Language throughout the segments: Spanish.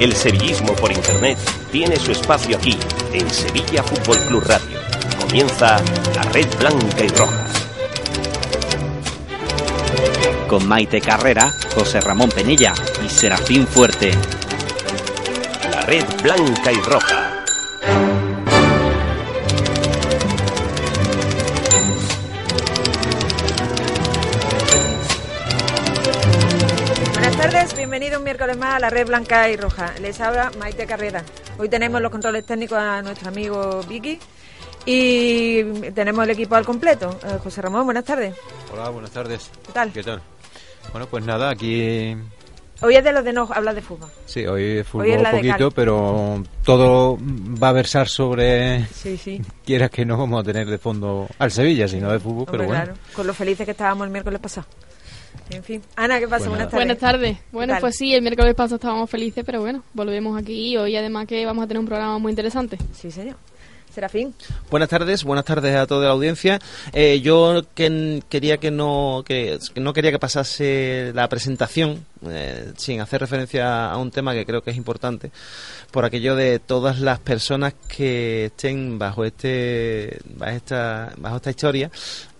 El sevillismo por internet tiene su espacio aquí, en Sevilla Fútbol Club Radio. Comienza la red blanca y roja. Con Maite Carrera, José Ramón Penella y Serafín Fuerte. La red blanca y roja. Bienvenido un miércoles más a la Red Blanca y Roja. Les habla Maite Carrera. Hoy tenemos los controles técnicos a nuestro amigo Vicky y tenemos el equipo al completo. Eh, José Ramón, buenas tardes. Hola, buenas tardes. ¿Qué tal? ¿Qué tal? Bueno, pues nada, aquí Hoy es de los de no hablar de fútbol. sí, hoy fútbol es la un poquito, pero todo va a versar sobre, Sí, sí. quieras que no vamos a tener de fondo al Sevilla, sino de fútbol, pero bueno. claro, con lo felices que estábamos el miércoles pasado. En fin. Ana, ¿qué pasa? Pues buenas tardes. Buenas tardes. Bueno, pues sí, el miércoles pasado estábamos felices, pero bueno, volvemos aquí y hoy además que vamos a tener un programa muy interesante. Sí, señor. Serafín. Buenas tardes, buenas tardes a toda la audiencia. Eh, yo que, quería que no que, que no quería que pasase la presentación eh, sin hacer referencia a un tema que creo que es importante por aquello de todas las personas que estén bajo este bajo esta bajo esta historia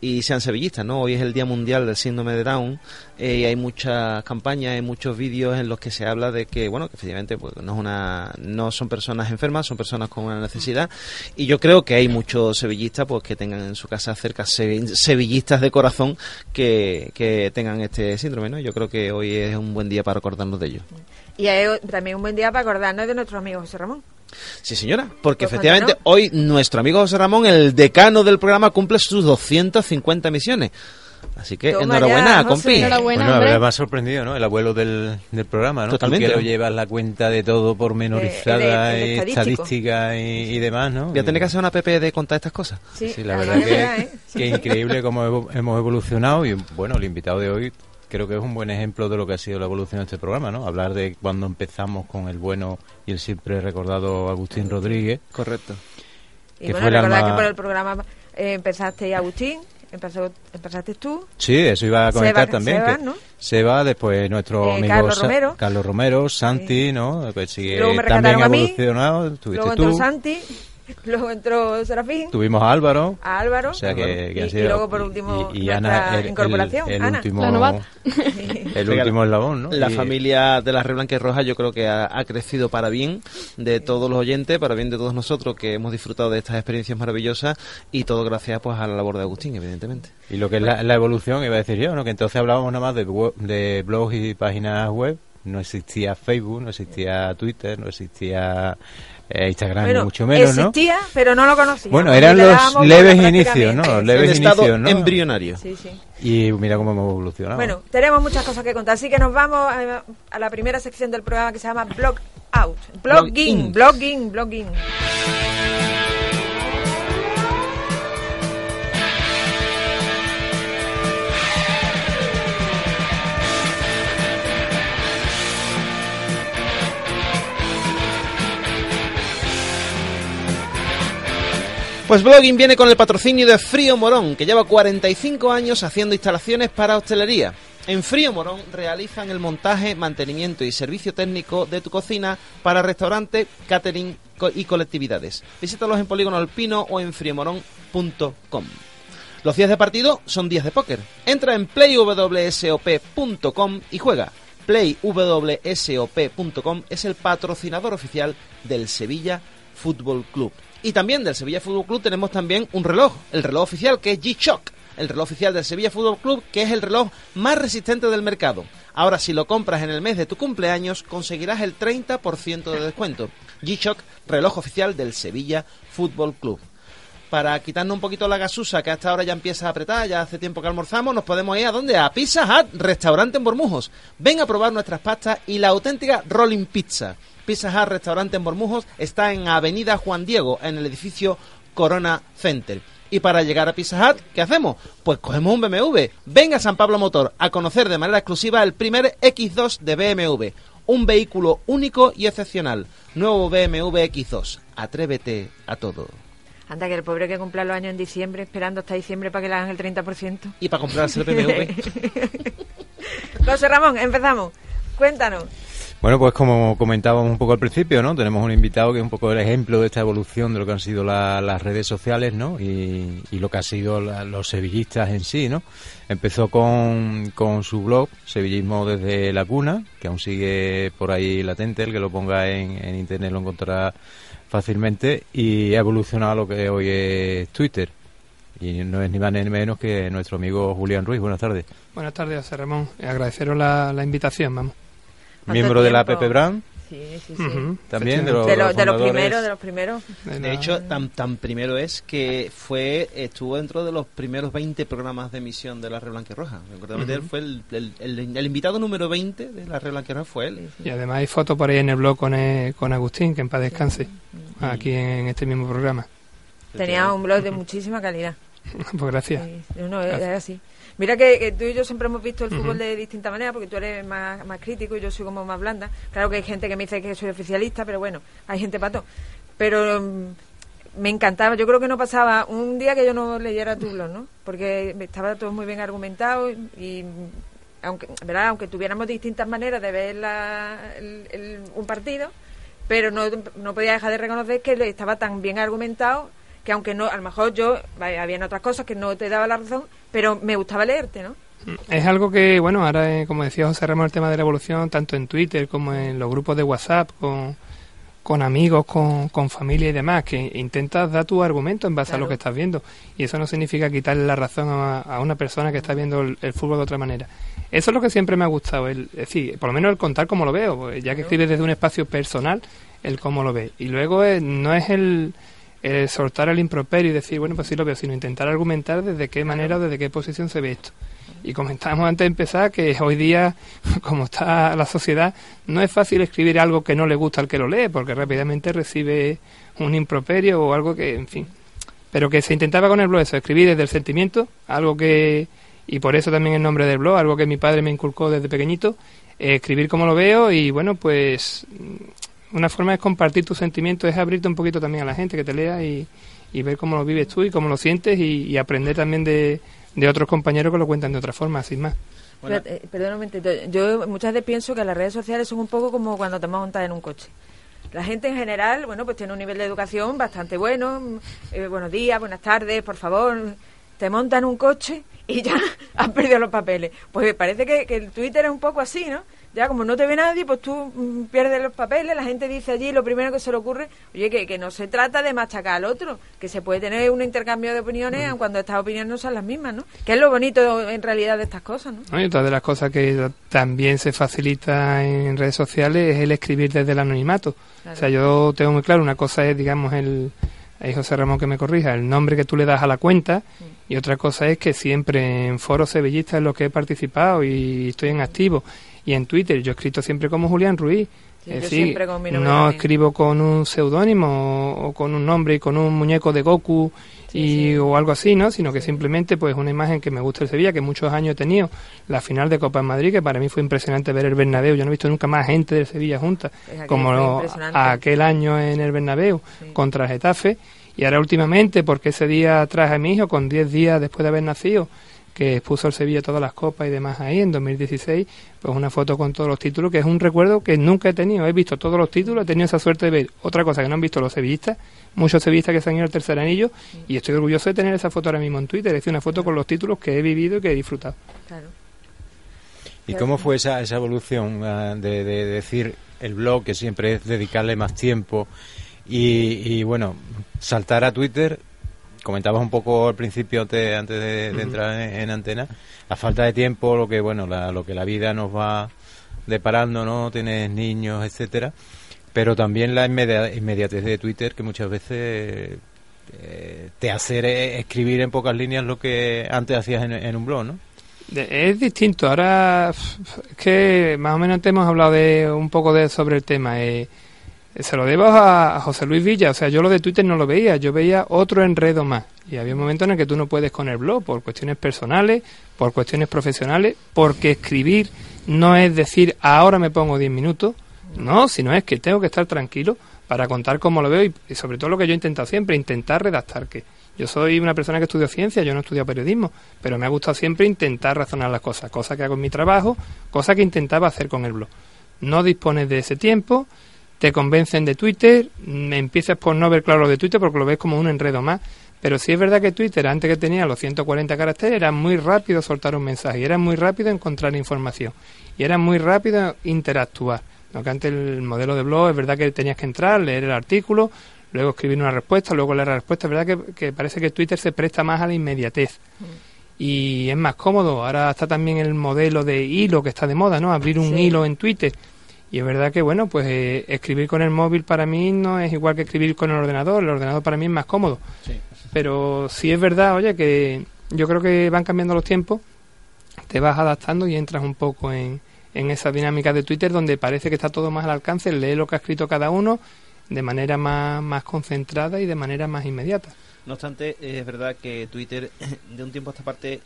y sean sevillistas, ¿no? Hoy es el Día Mundial del Síndrome de Down eh, y hay muchas campañas, hay muchos vídeos en los que se habla de que, bueno, que efectivamente pues, no es una no son personas enfermas, son personas con una necesidad y yo creo que hay muchos sevillistas pues que tengan en su casa cerca se- sevillistas de corazón que, que tengan este síndrome, ¿no? Yo creo que hoy es un buen día para acordarnos de ello. Y hay también un buen día para acordarnos de nuestro amigo José Ramón. Sí, señora, porque Pues efectivamente hoy nuestro amigo José Ramón, el decano del programa, cumple sus 250 misiones. Así que Toma enhorabuena, ya, José. compi. Enhorabuena. Bueno, hombre. me ha sorprendido, ¿no? El abuelo del, del programa, ¿no? Totalmente, Tú que lo llevas la cuenta de todo pormenorizada el y estadística y, y demás, ¿no? Voy a tener que hacer una PP de contar estas cosas. Sí, Sí, la verdad que, verá, ¿eh? que es increíble cómo hemos evolucionado y bueno, el invitado de hoy creo que es un buen ejemplo de lo que ha sido la evolución de este programa, ¿no? Hablar de cuando empezamos con el bueno y el siempre recordado Agustín Rodríguez. Correcto. Y que bueno, fue alma- que por el programa eh, empezaste Agustín, empezó, empezaste tú. Sí, eso iba a comentar Seba- también. Seba, que ¿no? Seba, después nuestro Eh, amigo Carlos Sa- Romero. Carlos Romero, Santi, ¿no? Pues sigue Luego me también evolucionado. Estuviste Luego tú, Santi, luego entró Serafín, tuvimos a Álvaro. a Álvaro. O sea que, que y, ha y sido- luego por último y, y Ana, el- incorporación, el, Ana. último, La novata. el último eslabón, ¿no? La Y- familia de la Red Blanca y Roja yo creo que ha, ha crecido para bien de todos los oyentes, para bien de todos nosotros que hemos disfrutado de estas experiencias maravillosas y todo gracias pues a la labor de Agustín, evidentemente. Y lo que es la, la evolución, iba a decir yo, ¿no? que entonces hablábamos nada más de blogs y páginas web, no existía Facebook, no existía Twitter, no existía eh, Instagram, Bueno, mucho menos, ¿no? existía, pero no lo conocía. Bueno, eran los leves inicios, ¿no? Los leves estado inicios, ¿no? embrionario. Sí, sí. Y mira cómo hemos evolucionado. Bueno, tenemos muchas cosas que contar, así que nos vamos a, a la primera sección del programa que se llama Blog Out. Blogging, blogging, blogging. Pues Blogging viene con el patrocinio de Frío Morón, que lleva 45 años haciendo instalaciones para hostelería. En Frío Morón realizan el montaje, mantenimiento y servicio técnico de tu cocina para restaurante, catering y colectividades. Visítalos en Polígono Alpino o en friomorón.com. Los días de partido son días de póker. Entra en playwsop.com y juega. Playwsop.com es el patrocinador oficial del Sevilla Fútbol Club. Y también del Sevilla Fútbol Club tenemos también un reloj, el reloj oficial que es G-Shock, el reloj oficial del Sevilla Fútbol Club, que es el reloj más resistente del mercado. Ahora, si lo compras en el mes de tu cumpleaños, conseguirás el 30% de descuento. G-Shock, reloj oficial del Sevilla Fútbol Club. Para quitarnos un poquito la gasusa, que hasta ahora ya empieza a apretar, ya hace tiempo que almorzamos, nos podemos ir a dónde? A Pizza Hut, restaurante en Bormujos. Ven a probar nuestras pastas y la auténtica Rolling Pizza. Pizza Hut, restaurante en Bormujos, está en Avenida Juan Diego, en el edificio Corona Center. Y para llegar a Pizza Hut, ¿qué hacemos? Pues cogemos un BMW. Venga a San Pablo Motor a conocer de manera exclusiva el primer X2 de BMW. Un vehículo único y excepcional. Nuevo BMW X2. Atrévete a todo. Anda, que el pobre que cumple los años en diciembre, esperando hasta diciembre para que le hagan el 30%. Y para comprarse el BMW. José Ramón, empezamos. Cuéntanos. Bueno, pues como comentábamos un poco al principio, ¿no? Tenemos un invitado que es un poco el ejemplo de esta evolución de lo que han sido las redes sociales, ¿no? Y, lo que ha sido los sevillistas en sí, ¿no? Empezó con, con su blog, Sevillismo desde la cuna, que aún sigue por ahí latente, el que lo ponga en, en internet lo encontrará fácilmente, y ha evolucionado lo que hoy es Twitter. Y no es ni más ni menos que nuestro amigo Julián Ruiz. Buenas tardes. Buenas tardes, José Ramón. Agradeceros la, la invitación, vamos. Miembro de la Pepe Brand. Sí, sí, sí. También de los, de, de los primeros, de los primeros. De hecho, tan, tan primero es que fue estuvo dentro de los primeros 20 programas de emisión de la Red Blanca y Roja. él fue el, el, invitado número 20 de la Red Blanca y Roja fue él. Y además hay fotos por ahí en el blog con, eh, con Agustín, que en paz descanse, aquí en este mismo programa. Tenía un blog de muchísima calidad. pues gracias. no, es así. Mira que, tú y yo siempre hemos visto el fútbol de distinta manera, porque tú eres más, más crítico y yo soy como más blanda. Claro que hay gente que me dice que soy oficialista, pero bueno, hay gente pato. Pero mm, me encantaba, yo creo que no pasaba un día que yo no leyera tu blog, ¿no? Porque estaba todo muy bien argumentado y, aunque, ¿verdad? aunque tuviéramos distintas maneras de ver un partido, pero no, no podía dejar de reconocer que estaba tan bien argumentado que aunque no, a lo mejor yo, había otras cosas que no te daba la razón, pero me gustaba leerte, ¿no? Es algo que, bueno, ahora, eh, como decía José Ramos, el tema de la evolución, tanto en Twitter como en los grupos de WhatsApp, con, con amigos, con, con, familia y demás, que intentas dar tu argumento en base a lo que estás viendo. Y eso no significa quitarle la razón a, una persona que está viendo el, fútbol de otra manera. Eso es lo que siempre me ha gustado, el, es decir, por lo menos el contar cómo lo veo, pues, ya que escribes desde un espacio personal, el cómo lo ve. Y luego eh, no es el eh, soltar el improperio y decir, bueno, pues sí lo veo, sino intentar argumentar desde qué manera o desde qué posición se ve esto. Y comentábamos antes de empezar que hoy día, como está la sociedad, no es fácil escribir algo que no le gusta al que lo lee, porque rápidamente recibe un improperio o algo que, en fin. Pero que se intentaba con el blog eso, escribir desde el sentimiento, algo que, y por eso también el nombre del blog, algo que mi padre me inculcó desde pequeñito, eh, escribir como lo veo y bueno, pues una forma de compartir tus sentimientos, es abrirte un poquito también a la gente que te lea y, ver cómo lo vives tú y cómo lo sientes y, aprender también de, de, otros compañeros que lo cuentan de otra forma, sin más. Eh, perdón yo muchas veces pienso que las redes sociales son un poco como cuando te montas en un coche. La gente en general, bueno, pues tiene un nivel de educación bastante bueno. Eh, buenos días, buenas tardes, por favor. Te montan un coche y ya has perdido los papeles. Pues parece que, que el Twitter es un poco así, ¿no? Ya como no te ve nadie, pues tú mm, pierdes los papeles, la gente dice allí lo primero que se le ocurre, oye, que, que no se trata de machacar al otro, que se puede tener un intercambio de opiniones cuando estas opiniones no son las mismas, ¿no? Que es lo bonito en realidad de estas cosas, ¿no? y otra de las cosas que también se facilita en redes sociales es el escribir desde el anonimato. O sea, yo tengo muy claro, una cosa es, digamos, el... Ahí José Ramón que me corrija, el nombre que tú le das a la cuenta y otra cosa es que siempre en foros sevillistas en los que he participado y estoy en activo y en Twitter yo he escrito siempre como Julián Ruiz. es decir, no escribo con un seudónimo o, con un nombre y con un muñeco de Goku y o algo así, ¿no? Sino que simplemente pues una imagen que me gusta el Sevilla, que muchos años he tenido, la final de Copa en Madrid, que para mí fue impresionante ver el Bernabéu. Yo no he visto nunca más gente de Sevilla junta como aquel año en el Bernabéu contra Getafe. Y ahora últimamente, porque ese día traje a mi hijo con 10 días después de haber nacido, que expuso el Sevilla todas las copas y demás ahí en 2016, pues una foto con todos los títulos, que es un recuerdo que nunca he tenido. He visto todos los títulos, he tenido esa suerte de ver otra cosa que no han visto los sevillistas, muchos sevillistas que se han ido al tercer anillo, y estoy orgulloso de tener esa foto ahora mismo en Twitter, es decir, una foto con los títulos que he vivido y que he disfrutado. ¿Y cómo fue esa, esa evolución ah, de, decir el blog, que siempre es dedicarle más tiempo, y bueno, saltar a Twitter comentabas un poco al principio antes, de, entrar en, antena la falta de tiempo lo que bueno lo que la vida nos va deparando no tienes niños etcétera. Pero también la inmediatez de Twitter que muchas veces eh, te hace escribir en pocas líneas lo que antes hacías en, un blog no es distinto. Ahora es que más o menos antes hemos hablado de un poco de sobre el tema. Eh, se lo debo a, José Luis Villa. O sea, yo lo de Twitter no lo veía, yo veía otro enredo más. Y había un momento en el que tú no puedes con el blog por cuestiones personales, por cuestiones profesionales, porque escribir no es decir ahora me pongo 10 minutos, no, sino es que tengo que estar tranquilo para contar cómo lo veo y, sobre todo lo que yo he intentado siempre, intentar redactar que yo soy una persona que estudio ciencia, yo no estudio periodismo, pero me ha gustado siempre intentar razonar las cosas, cosa que hago en mi trabajo, cosa que intentaba hacer con el blog no dispones de ese tiempo, te convencen de Twitter, mm, empiezas por no ver claro lo de Twitter porque lo ves como un enredo más. Pero sí es verdad que Twitter, antes que tenía los 140 caracteres, era muy rápido soltar un mensaje, y era muy rápido encontrar información, y era muy rápido interactuar. ¿no? Que antes el modelo de blog es verdad que tenías que entrar, leer el artículo, luego escribir una respuesta, luego leer la respuesta. Es verdad que, que parece que Twitter se presta más a la inmediatez. Y es más cómodo. Ahora está también el modelo de hilo que está de moda, ¿no? Abrir un Sí. hilo en Twitter. Y es verdad que, bueno, pues eh, escribir con el móvil para mí no es igual que escribir con el ordenador. El ordenador para mí es más cómodo. Sí. Pero sí es verdad, oye, que yo creo que van cambiando los tiempos, te vas adaptando y entras un poco en, en esa dinámica de Twitter donde parece que está todo más al alcance, lee lo que ha escrito cada uno de manera más, más concentrada y de manera más inmediata. No obstante, es verdad que Twitter, de un tiempo a esta parte,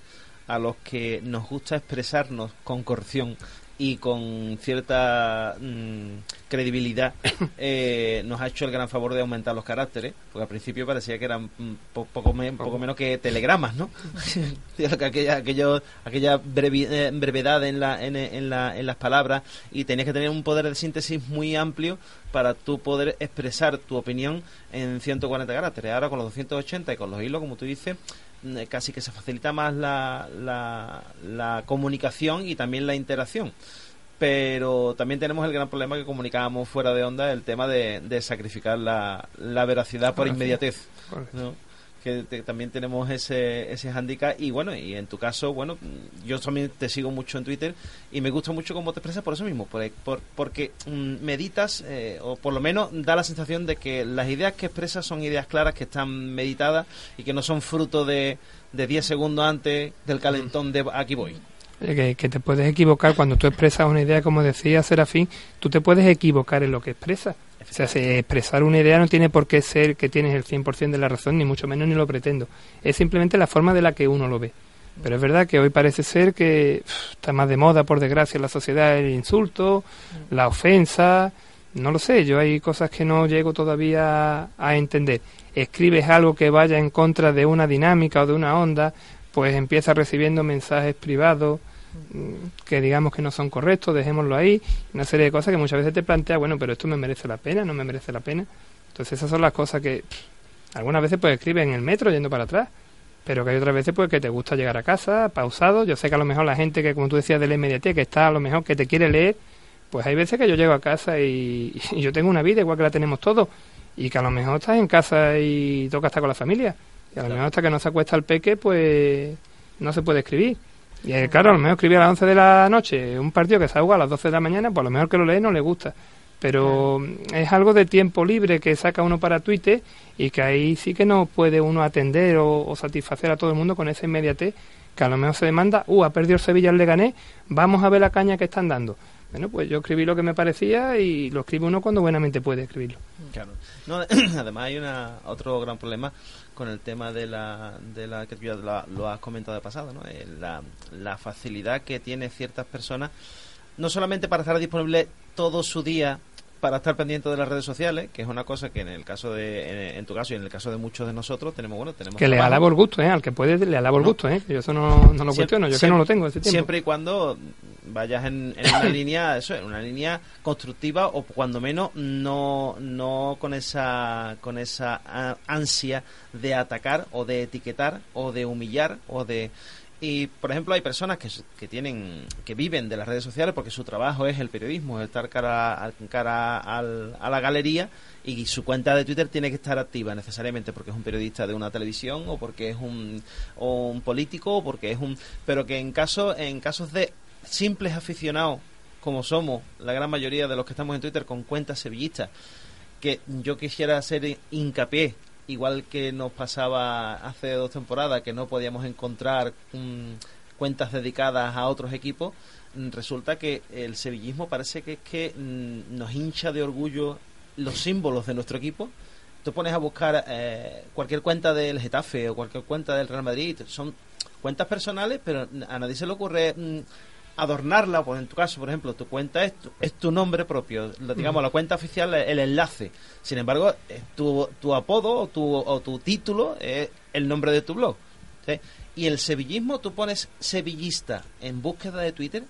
a los que nos gusta expresarnos con corrección y con cierta mm, credibilidad, eh, nos ha hecho el gran favor de aumentar los caracteres, porque al principio parecía que eran mm, po- poco, me- poco menos que telegramas, ¿no? Aquella, aquello- aquella brevi- eh, brevedad en, la, en, en la- en las palabras y tenías que tener un poder de síntesis muy amplio para tú poder expresar tu opinión en 140 caracteres. Ahora con los 280 y con los hilos, como tú dices, casi que se facilita más la, la, la comunicación y también la interacción. Pero también tenemos el gran problema que comunicábamos fuera de onda, el tema de, de sacrificar la, la veracidad por inmediatez. Que te- también tenemos ese, ese handicap y bueno, y en tu caso, bueno, yo también te sigo mucho en Twitter y me gusta mucho cómo te expresas por eso mismo, por, por- porque mm, meditas eh, o por lo menos da la sensación de que las ideas que expresas son ideas claras, que están meditadas y que no son fruto de, de 10 segundos antes del calentón de aquí voy. Que, que te puedes equivocar cuando tú expresas una idea, como decía Serafín, tú te puedes equivocar en lo que expresas. O sea, si expresar una idea no tiene por qué ser que tienes el 100% de la razón, ni mucho menos ni lo pretendo. Es simplemente la forma de la que uno lo ve. Pero es verdad que hoy parece ser que está más de moda, por desgracia, en la sociedad el insulto, la ofensa, no lo sé, yo hay cosas que no llego todavía a entender. Escribes algo que vaya en contra de una dinámica o de una onda, pues empiezas recibiendo mensajes privados que digamos que no son correctos, dejémoslo ahí, una serie de cosas que muchas veces te planteas, bueno, pero esto me merece la pena, no me merece la pena. Entonces esas son las cosas que pff, algunas veces pues escribes en el metro yendo para atrás, pero que hay otras veces pues que te gusta llegar a casa, pausado. Yo sé que a lo mejor la gente que, como tú decías, de la inmediatez, que está a lo mejor que te quiere leer, pues hay veces que yo llego a casa y, y yo tengo una vida igual que la tenemos todos, y que a lo mejor estás en casa y toca estar con la familia, y a lo Claro. mejor hasta que no se acuesta el peque, pues no se puede escribir. Y eh, claro, a lo mejor a las 11 de la noche un partido que se jugado a las 12 de la mañana, pues a lo mejor que lo lee no le gusta. Pero mm, es algo de tiempo libre que saca uno para Twitter y que ahí sí que no puede uno atender o, o satisfacer a todo el mundo con esa inmediatez que a lo mejor se demanda, uh, ha perdido el Sevilla el Leganés, vamos a ver la caña que están dando. Bueno, pues yo escribí lo que me parecía y lo escribe uno cuando buenamente puede escribirlo. Claro. No, además hay una, otro gran problema con el tema de la, de la que tú ya lo, has comentado de pasado, ¿no? Eh, la, la facilidad que tiene ciertas personas, no solamente para estar disponible todo su día para estar pendiente de las redes sociales, que es una cosa que en el caso de, en, en tu caso y en el caso de muchos de nosotros tenemos, bueno, tenemos Que le trabajo. alabo el gusto, ¿eh? Al que puede le alabo el No. gusto, ¿eh? Yo eso no, no lo Siem- cuestiono, yo que no lo tengo ese tiempo. Siempre y cuando vayas en, en una línea, eso, en una línea constructiva o cuando menos no, no con esa, con esa ah, ansia de atacar o de etiquetar o de humillar o de y por ejemplo hay personas que, que tienen que viven de las redes sociales porque su trabajo es el periodismo, es estar cara, cara al- a la galería y su cuenta de Twitter tiene que estar activa necesariamente porque es un periodista de una televisión o porque es un, o un político o porque es un pero que en caso en casos de simples aficionados como somos la gran mayoría de los que estamos en Twitter con cuentas sevillistas que yo quisiera hacer hincapié igual que nos pasaba hace dos temporadas que no podíamos encontrar mm, cuentas dedicadas a otros equipos mm, resulta que el sevillismo parece que es que mm, nos hincha de orgullo los símbolos de nuestro equipo. Tú pones a buscar eh, cualquier cuenta del Getafe o cualquier cuenta del Real Madrid son cuentas personales pero a nadie se le ocurre adornarla pues en tu caso por ejemplo tu cuenta es tu, es tu nombre propio la- digamos la cuenta oficial es el enlace sin embargo es tu, tu apodo o tu, o tu título es el nombre de tu blog ¿sí? y el sevillismo tú pones sevillista en búsqueda de Twitter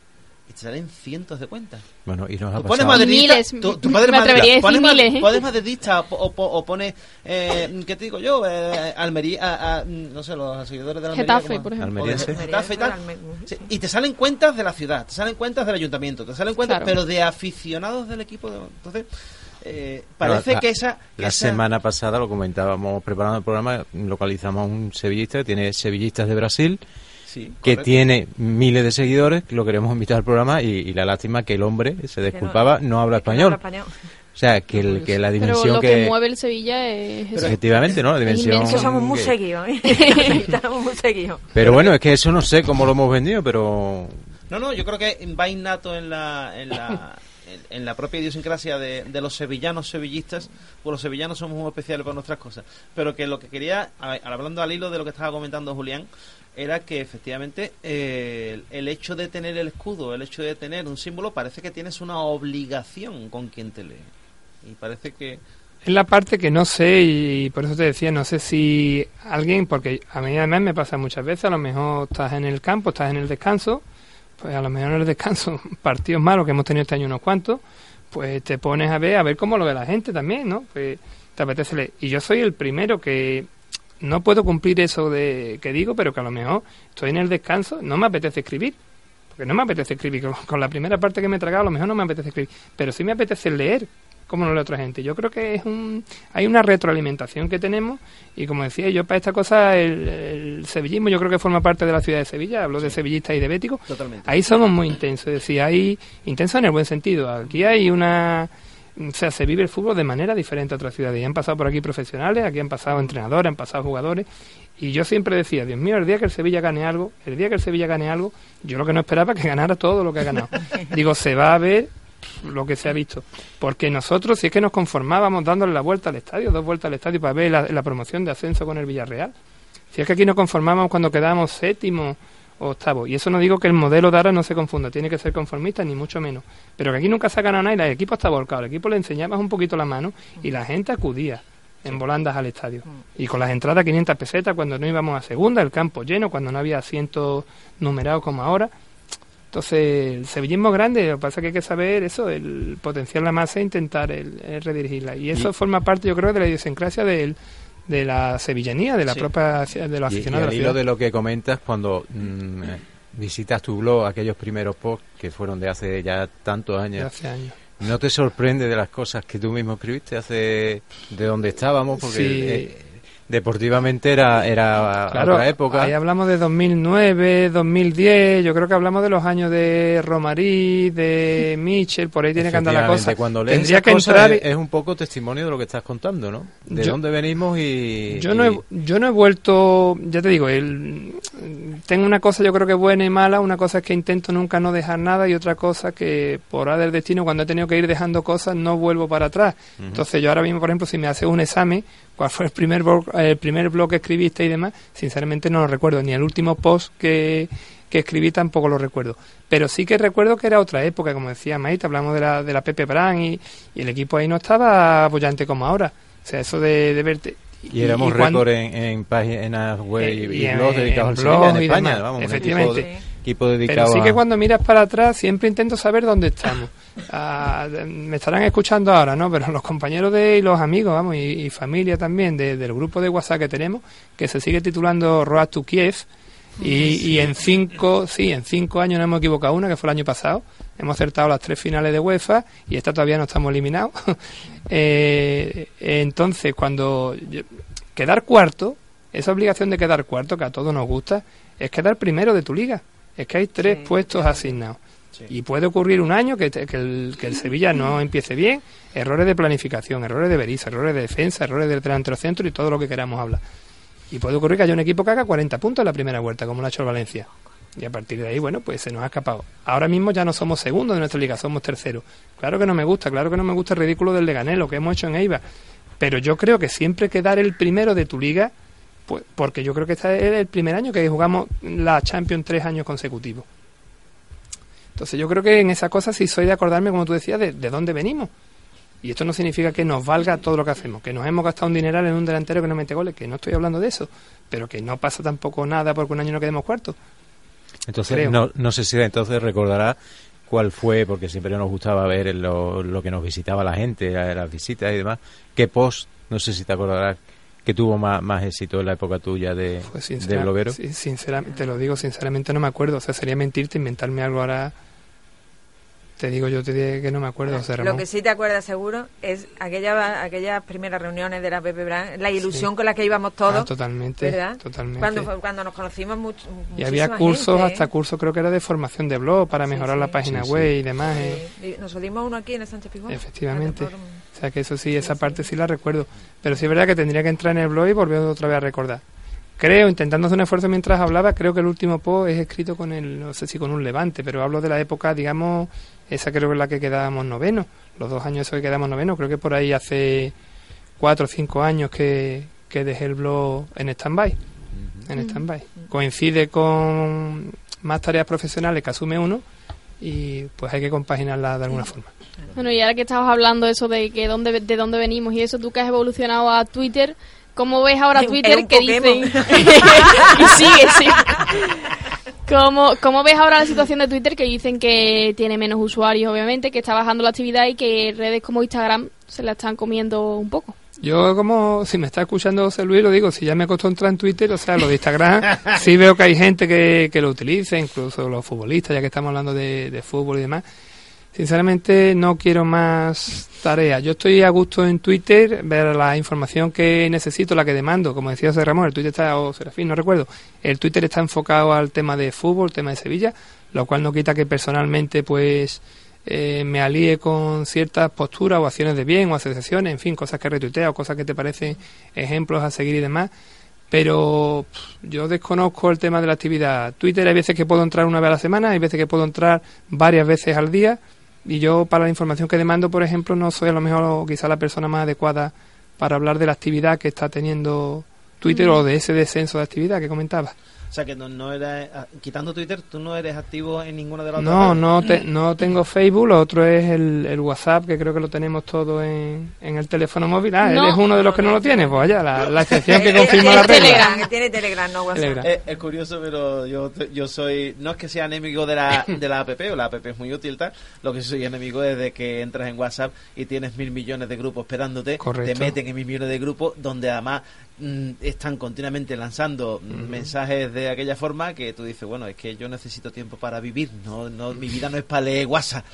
y te salen cientos de cuentas. Bueno, y nos ha Tú pones madridista, Miles, tú, tú me pones miles, ¿eh? pones madridista o, o, o pones, eh, ¿qué te digo yo? Eh, Almería, a- a- no sé, los seguidores de la Almería. Getafe, por ejemplo. Getafe y tal. Sí, y te salen cuentas de la ciudad, te salen cuentas del ayuntamiento, te salen cuentas, Claro. pero de aficionados del equipo. de- entonces, eh, parece La- que esa... que La esa- semana pasada lo comentábamos preparando el programa, localizamos a un sevillista que tiene sevillistas de Brasil, Sí, que tiene miles de seguidores, que lo queremos invitar al programa y, y la lástima que el hombre se disculpaba, no, habla no español. habla español. O sea, que, el, que la Pero dimensión lo que, que... mueve el Sevilla es. Efectivamente, ¿no? La dimensión... Que somos muy seguidos, ¿eh? Estamos muy seguidos. Pero bueno, es que eso no sé cómo lo hemos vendido, pero... No, no, yo creo que va innato en la, en la, en, la propia idiosincrasia de, los sevillanos sevillistas, pues los sevillanos somos muy especiales por nuestras cosas. Pero que lo que quería, hablando al hilo de lo que estaba comentando Julián, era que efectivamente eh, el hecho de tener el escudo, el hecho de tener un símbolo, parece que tienes una obligación con quien te lee. Y parece que... Es la parte que no sé y por eso te decía, no sé si alguien, porque a mí además me pasa muchas veces, a lo mejor estás en el campo, estás en el descanso, pues a lo mejor en el descanso, partidos malos que hemos tenido este año unos cuantos, pues te pones a ver, a ver cómo lo ve la gente también, ¿no? Pues te apetece leer. Y yo soy el primero que no puedo cumplir eso de que digo, pero que a lo mejor estoy en el descanso, no me apetece escribir. Porque no me apetece escribir. Con, con la primera parte que me he tragado, a lo mejor no me apetece escribir. Pero sí me apetece leer, como no lee otra gente. Yo creo que es un, hay una retroalimentación que tenemos. Y como decía yo, para esta cosa, el, el sevillismo yo creo que forma parte de la ciudad de Sevilla. Hablo de sevillistas y de béticos. Totalmente. Ahí somos muy intensos. Es decir, hay intensos en el buen sentido. Aquí hay una. O sea, se vive el fútbol de manera diferente a otras ciudades. Y han pasado por aquí profesionales, aquí han pasado entrenadores, han pasado jugadores. Y yo siempre decía, Dios mío, el día que el Sevilla gane algo, el día que el Sevilla gane algo, yo lo que no esperaba es que ganara todo lo que ha ganado. Digo, se va a ver lo que se ha visto. Porque nosotros, si es que nos conformábamos dándole la vuelta al estadio, dos vueltas al estadio para ver la, la promoción de ascenso con el Villarreal. Si es que aquí nos conformábamos cuando quedábamos séptimo o octavo. Y eso no digo que el modelo de ahora no se confunda, tiene que ser conformista, ni mucho menos. Pero que aquí nunca ganado nada y el equipo está volcado. El equipo le enseñabas un poquito la mano y la gente acudía en volandas al estadio. Y con las entradas 500 pesetas cuando no íbamos a segunda, el campo lleno, cuando no había asientos numerados como ahora. Entonces, el sevillismo es grande, lo que pasa es que hay que saber eso, el potenciar la masa e intentar el, el redirigirla. Y eso Y- forma parte, yo creo, de la idiosincrasia del, de la sevillanía, de la Sí. propia de los Y, y aficionados al hilo de lo que comentas, cuando mm, eh, visitas tu blog, aquellos primeros posts que fueron de hace ya tantos de años, hace años. ¿no te sorprende de las cosas que tú mismo escribiste hace de donde estábamos? Porque Sí. eh, deportivamente era, era Claro, otra época. ahí hablamos de 2009, 2010, yo creo que hablamos de los años de Romarí, de Michel, por ahí tiene que andar la cosa. Cuando lees Tendría esas que cosas entrar... es, es un poco testimonio de lo que estás contando, ¿no? De Yo- dónde venimos y... Yo no, he, yo no he vuelto, ya te digo, el, tengo una cosa yo creo que buena y mala, una cosa es que intento nunca no dejar nada y otra cosa que por hora del destino cuando he tenido que ir dejando cosas no vuelvo para atrás. Entonces yo ahora mismo, por ejemplo, si me haces un examen, cuál fue el primer, blog, el primer blog que escribiste y demás, sinceramente no lo recuerdo, ni el último post que, que escribí tampoco lo recuerdo. Pero sí que recuerdo que era otra época, como decía Maite, hablamos de la, de la Pepe Brand y, y el equipo ahí no estaba apoyante como ahora. O sea, eso de, de verte... Y éramos cuando- récord en, en páginas web y, Eh, y y blogs dedicados al blogs en y España, vamos, efectivamente. Equipo, de- equipo Pero dedicado sí a... que cuando miras para atrás siempre intento saber dónde estamos. Ah, me estarán escuchando ahora, ¿no? Pero los compañeros de, y los amigos, vamos, y, y familia también de- del grupo de WhatsApp que tenemos, que se sigue titulando Road to Kiev, y, y en cinco, sí, en cinco años no hemos equivocado una, que fue el año pasado. Hemos acertado las tres finales de UEFA y esta todavía no estamos eliminados. Eh, entonces, cuando yo- quedar cuarto, esa obligación de quedar cuarto, que a todos nos gusta, es quedar primero de tu liga. Es que hay tres Sí, puestos asignados. Y puede ocurrir un año que, que el, que el Sevilla no empiece bien, errores de planificación, errores de Berizzo, errores de defensa, errores del delantero centro y todo lo que queramos hablar. Y puede ocurrir que haya un equipo que haga 40 puntos en la primera vuelta, como lo ha hecho el Valencia. Y a partir de ahí, bueno, pues se nos ha escapado. Ahora mismo ya no somos segundos de nuestra liga, somos terceros. Claro que no me gusta, claro que no me gusta el ridículo del Leganés, lo que hemos hecho en Eibar. Pero yo creo que siempre que dar el primero de tu liga, pues porque yo creo que este es el primer año que jugamos la Champions tres años consecutivos. Entonces yo creo que en esa cosa sí soy de acordarme, como tú decías, de, de dónde venimos. Y esto no significa que nos valga todo lo que hacemos, que nos hemos gastado un dineral en un delantero que no mete goles, que no estoy hablando de eso, pero que no pasa tampoco nada porque un año no quedemos cuartos. Entonces, creo. no, no sé si entonces recordará cuál fue, porque siempre nos gustaba ver lo, lo que nos visitaba la gente, las visitas y demás. ¿Qué post, no sé si te acordarás, que tuvo más, más éxito en la época tuya de, Pues de bloguero? sí, sinceramente, te lo digo, sinceramente no me acuerdo. O sea, sería mentirte, inventarme algo ahora. Te digo, yo te diré que no me acuerdo, Lo Ramón. que sí te acuerdas seguro es aquella, aquellas primeras reuniones de la Pepe Brand, la ilusión con la que íbamos todos. Ah, totalmente, ¿verdad? totalmente. Cuando, cuando nos conocimos mucho, Y había cursos, gente, hasta ¿eh? cursos creo que era de formación de blog para Sí, mejorar sí. la página Sí, sí. web y demás. eh. Y Nos dimos uno aquí en el Sánchez Pizjuán. Efectivamente. Sea que eso sí, esa sí. parte sí la recuerdo. Pero sí es verdad que tendría que entrar en el blog y volver otra vez a recordar. Creo, intentando hacer un esfuerzo mientras hablaba, creo que el último post es escrito con el, no sé si con un levante, pero hablo de la época, digamos, esa creo que es la que quedábamos noveno, los dos años esos que quedamos noveno, creo que por ahí hace cuatro o cinco años que, que dejé el blog en stand-by. En stand-by. Coincide con más tareas profesionales que asume uno y pues hay que compaginarlas de alguna forma. Bueno, y ahora que estabas hablando eso de que dónde, de dónde venimos y eso, tú que has evolucionado a Twitter, ¿cómo ves ahora Twitter que Pokémon. dicen... y sigue, sí. ¿Cómo, ¿Cómo ves ahora la situación de Twitter que dicen que tiene menos usuarios, obviamente, que está bajando la actividad y que redes como Instagram se la están comiendo un poco? Yo como, si me está escuchando José Luis, lo digo, si ya me costó entrar en Twitter, o sea, lo de Instagram, sí veo que hay gente que, que lo utiliza, incluso los futbolistas, ya que estamos hablando de, de fútbol y demás. Sinceramente no quiero más tareas. Yo estoy a gusto en Twitter, ver la información que necesito, la que demando. Como decía José Ramón, el Twitter está, o Serafín, no recuerdo, el Twitter está enfocado al tema de fútbol, tema de Sevilla, lo cual no quita que personalmente pues eh, me alíe con ciertas posturas o acciones de bien o asociaciones, en fin, cosas que retuitea o cosas que te parecen ejemplos a seguir y demás. Pero pff, yo desconozco el tema de la actividad. Twitter hay veces que puedo entrar una vez a la semana, hay veces que puedo entrar varias veces al día. Y yo, para la información que demando, por ejemplo, no soy a lo mejor o quizá la persona más adecuada para hablar de la actividad que está teniendo Twitter o de ese descenso de actividad que comentaba. O sea que no, no eres, ah, quitando Twitter, tú no eres activo en ninguna de las No, otras no, te- no tengo Facebook, lo otro es el, el WhatsApp, que creo que lo tenemos todo en, en el teléfono móvil. Ah, No. él es uno de los que no lo tiene, pues allá, la, la excepción que Eh, confirma eh, la tiene regla. Telegram, Tiene Telegram, no WhatsApp. Telegram. Es, es curioso, pero yo, yo soy. No es que sea enemigo de la, de la app, o la app es muy útil, tal. Lo que soy enemigo es de que entras en WhatsApp y tienes mil millones de grupos esperándote. Correcto. Te meten en mil millones de grupos donde además están continuamente lanzando mm, mensajes de aquella forma que tú dices, bueno, es que yo necesito tiempo para vivir. no, no Mi vida no es para leer WhatsApp.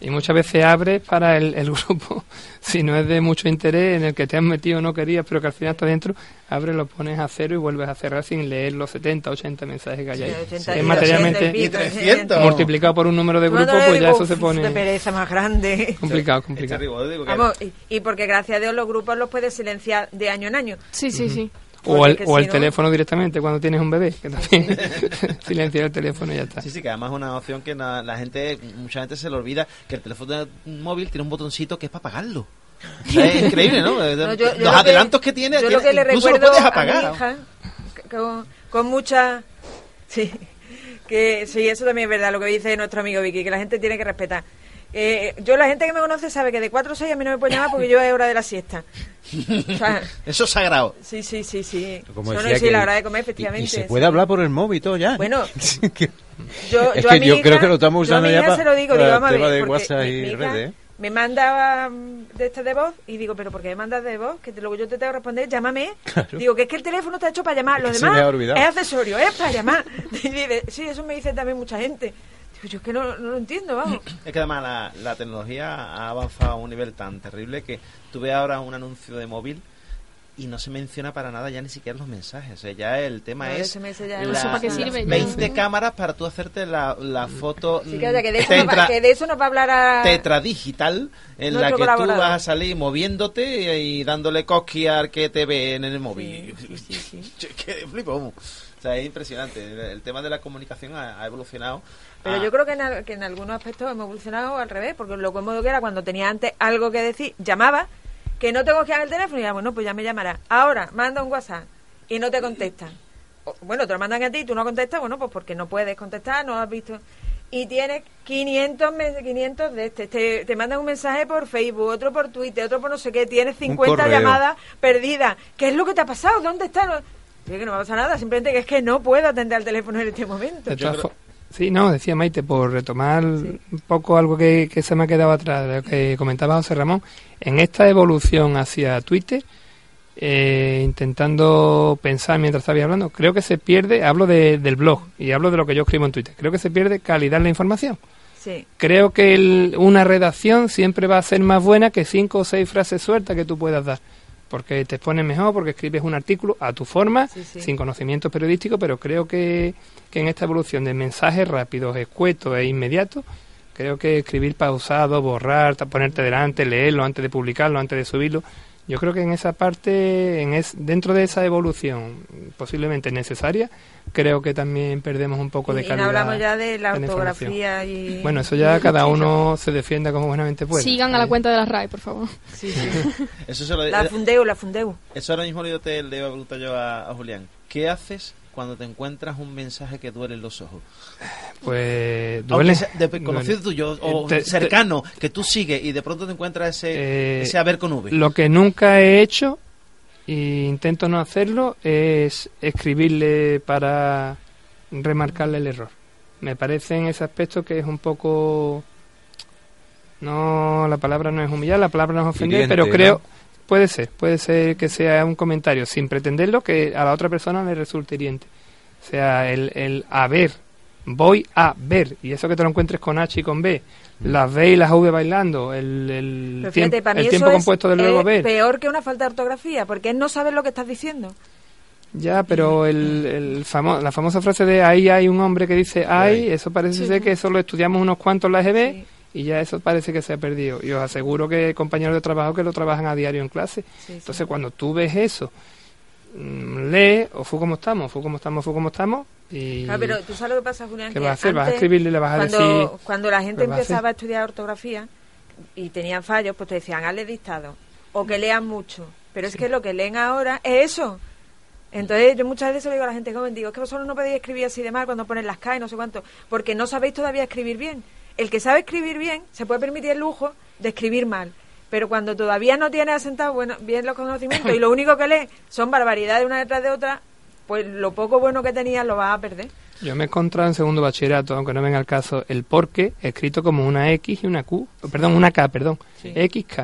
Y muchas veces abres para el, el grupo, si no es de mucho interés, en el que te has metido no querías, pero que al final está dentro, abres, lo pones a cero y vuelves a cerrar sin leer los 70, 80 mensajes que hay ahí. Sí, 80 es y 80 y materialmente pico, Y 300. multiplicado por un número de grupos, pues ya eso se "Uf, pone De pereza más grande. complicado, complicado. Vamos, y, y porque gracias a Dios los grupos los puedes silenciar de año en año. Sí, sí, sí. O si no- teléfono directamente cuando tienes un bebé, que también silencia el teléfono y ya está. Sí, sí, que además es una opción que na- la gente, mucha gente se le olvida que el teléfono móvil tiene un botoncito que es para apagarlo. Es increíble, ¿no? No, yo- yo Los lo adelantos que, tiene, yo tiene- lo que le incluso lo recuerdo puedes a mi apagar. hija, que- con, con mucha... Sí, que sí, eso también es verdad, lo que dice nuestro amigo Vicky, que la gente tiene que respetar. Eh, yo, la gente que me conoce sabe que de 4 a 6 a mí no me puede llamar porque yo es hora de la siesta. O sea, Eso es sagrado. sí, sí, sí, sí. Como decía sí, que- la hora de comer, y- efectivamente. Y, se sí. puede hablar por el móvil y todo ya. Bueno, Que- Yo, Es yo que a mi yo hija- creo que lo estamos yo a usando mi ya hija se lo digo, para digo, el vamos a tema ver, de WhatsApp mi- y mi hija redes, ¿eh? Me manda mm, de este de voz y digo, pero ¿por qué me mandas de voz? Que te- luego yo te tengo que responder, llámame. Digo, que es que el teléfono está hecho para llamar, lo Es que se demás me es accesorio, es para llamar. Y dice, sí, eso me dice también mucha gente. Digo, yo es que no, no lo entiendo, vamos. Es que además la, la tecnología ha avanzado a un nivel tan terrible que tú ves ahora un anuncio de móvil y no se menciona para nada ya ni siquiera los mensajes. O sea, ya el tema No, es ya- ¿Eso para qué sirve? Ya 20 no. cámaras para tú hacerte la, la foto Sí, que, oye, que, de mm, eso nos va, tetra- que de eso nos va a hablar a... tetradigital en la que tú vas a salir moviéndote y dándole cosquillar que te ve en el móvil. Sí, que flipo. O sea, es impresionante. El, el tema de la comunicación ha, ha evolucionado. Pero yo creo que en, al- que en algunos aspectos hemos evolucionado al revés, porque lo cómodo que era cuando tenía antes algo que decir, llamaba, que no te cogían el teléfono y ya, bueno, pues ya me llamará. Ahora, manda un WhatsApp y no te contestan. O- bueno, te lo mandan a ti, tú no contestas, bueno, pues porque no puedes contestar, no has visto. Y tienes 500, mes- 500 de este. Te, te mandan un mensaje por Facebook, otro por Twitter, otro por no sé qué. Tienes 50 correo. llamadas perdidas. ¿Qué es lo que te ha pasado? ¿Dónde está? Digo que no me pasa nada, simplemente que es que no puedo atender al teléfono en este momento. De todas, Sí, no, decía Maite, por retomar un poco algo que, que se me ha quedado atrás, de lo que comentaba José Ramón, en esta evolución hacia Twitter, eh, intentando pensar mientras estaba hablando, creo que se pierde, hablo de, del blog y hablo de lo que yo escribo en Twitter, creo que se pierde calidad en la información. Sí. Creo que el- una redacción siempre va a ser más buena que cinco o seis frases sueltas que tú puedas dar. Porque te expones mejor, porque escribes un artículo a tu forma, Sí, sí. sin conocimiento periodístico, pero creo que, que en esta evolución de mensajes rápidos, escuetos e inmediatos, creo que escribir pausado, borrar, ponerte delante, leerlo antes de publicarlo, antes de subirlo, yo creo que en esa parte, en es, dentro de esa evolución posiblemente necesaria, creo que también perdemos un poco de Y, y calidad. hablamos ya de la ortografía y... Bueno, eso ya cada uno se defienda como buenamente puede. Sigan a la ¿eh? cuenta de la RAE, por favor. Sí, sí. Eso, se lo, La fundeu, la fundeu. eso ahora mismo le te- le iba a preguntar yo a, a Julián. ¿Qué haces cuando te encuentras un mensaje que duele en los ojos? Pues duele. sea de duele. conocido tuyo o Te- te- cercano, que tú sigues y de pronto te encuentras ese, Eh, ese haber con V. Lo que nunca he hecho e intento no hacerlo es escribirle para remarcarle el error. Me parece en ese aspecto que es un poco no la palabra no es humillar, la palabra no es ofender, Hiriente, pero ¿no? Puede ser, puede ser que sea un comentario sin pretenderlo que a la otra persona le resulte hiriente. O sea, el, el a ver, voy a ver, y eso que te lo encuentres con H y con B, las B y las V bailando, el, el, tiemp- tiempo es, compuesto del verbo es ver. peor que una falta de ortografía, porque no sabe lo que estás diciendo. Ya, pero el, el famo- la famosa frase de ahí hay un hombre que dice ay, eso parece Sí. ser que eso lo estudiamos unos cuantos en la EGB Sí. Y ya eso parece que se ha perdido. Y os aseguro que hay compañeros de trabajo que lo trabajan a diario en clase. Sí, sí. Entonces, cuando tú ves eso, mm, lee, o fue como estamos, fue como estamos, fue como estamos, y Claro, pero tú sabes lo que pasa, Julián. ¿qué vas a hacer? ¿Vas a antes, escribirle y le vas a cuando, decir...? Cuando la gente ¿Lo vas a empezaba a estudiar ortografía y tenían fallos, pues te decían, hazle dictado. O que lean mucho. Pero es que lo que leen ahora es eso. Entonces, yo muchas veces le digo a la gente joven, digo, es que vosotros no podéis escribir así de mal cuando ponen las K y no sé cuánto, porque no sabéis todavía escribir bien. El que sabe escribir bien se puede permitir el lujo de escribir mal. Pero cuando todavía no tiene asentado bueno, bien los conocimientos y lo único que lee son barbaridades una detrás de otra, pues lo poco bueno que tenías lo vas a perder. Yo me he encontrado en segundo bachillerato, aunque no venga al caso, el porque escrito como una X y una Q, perdón, una K, perdón, XK.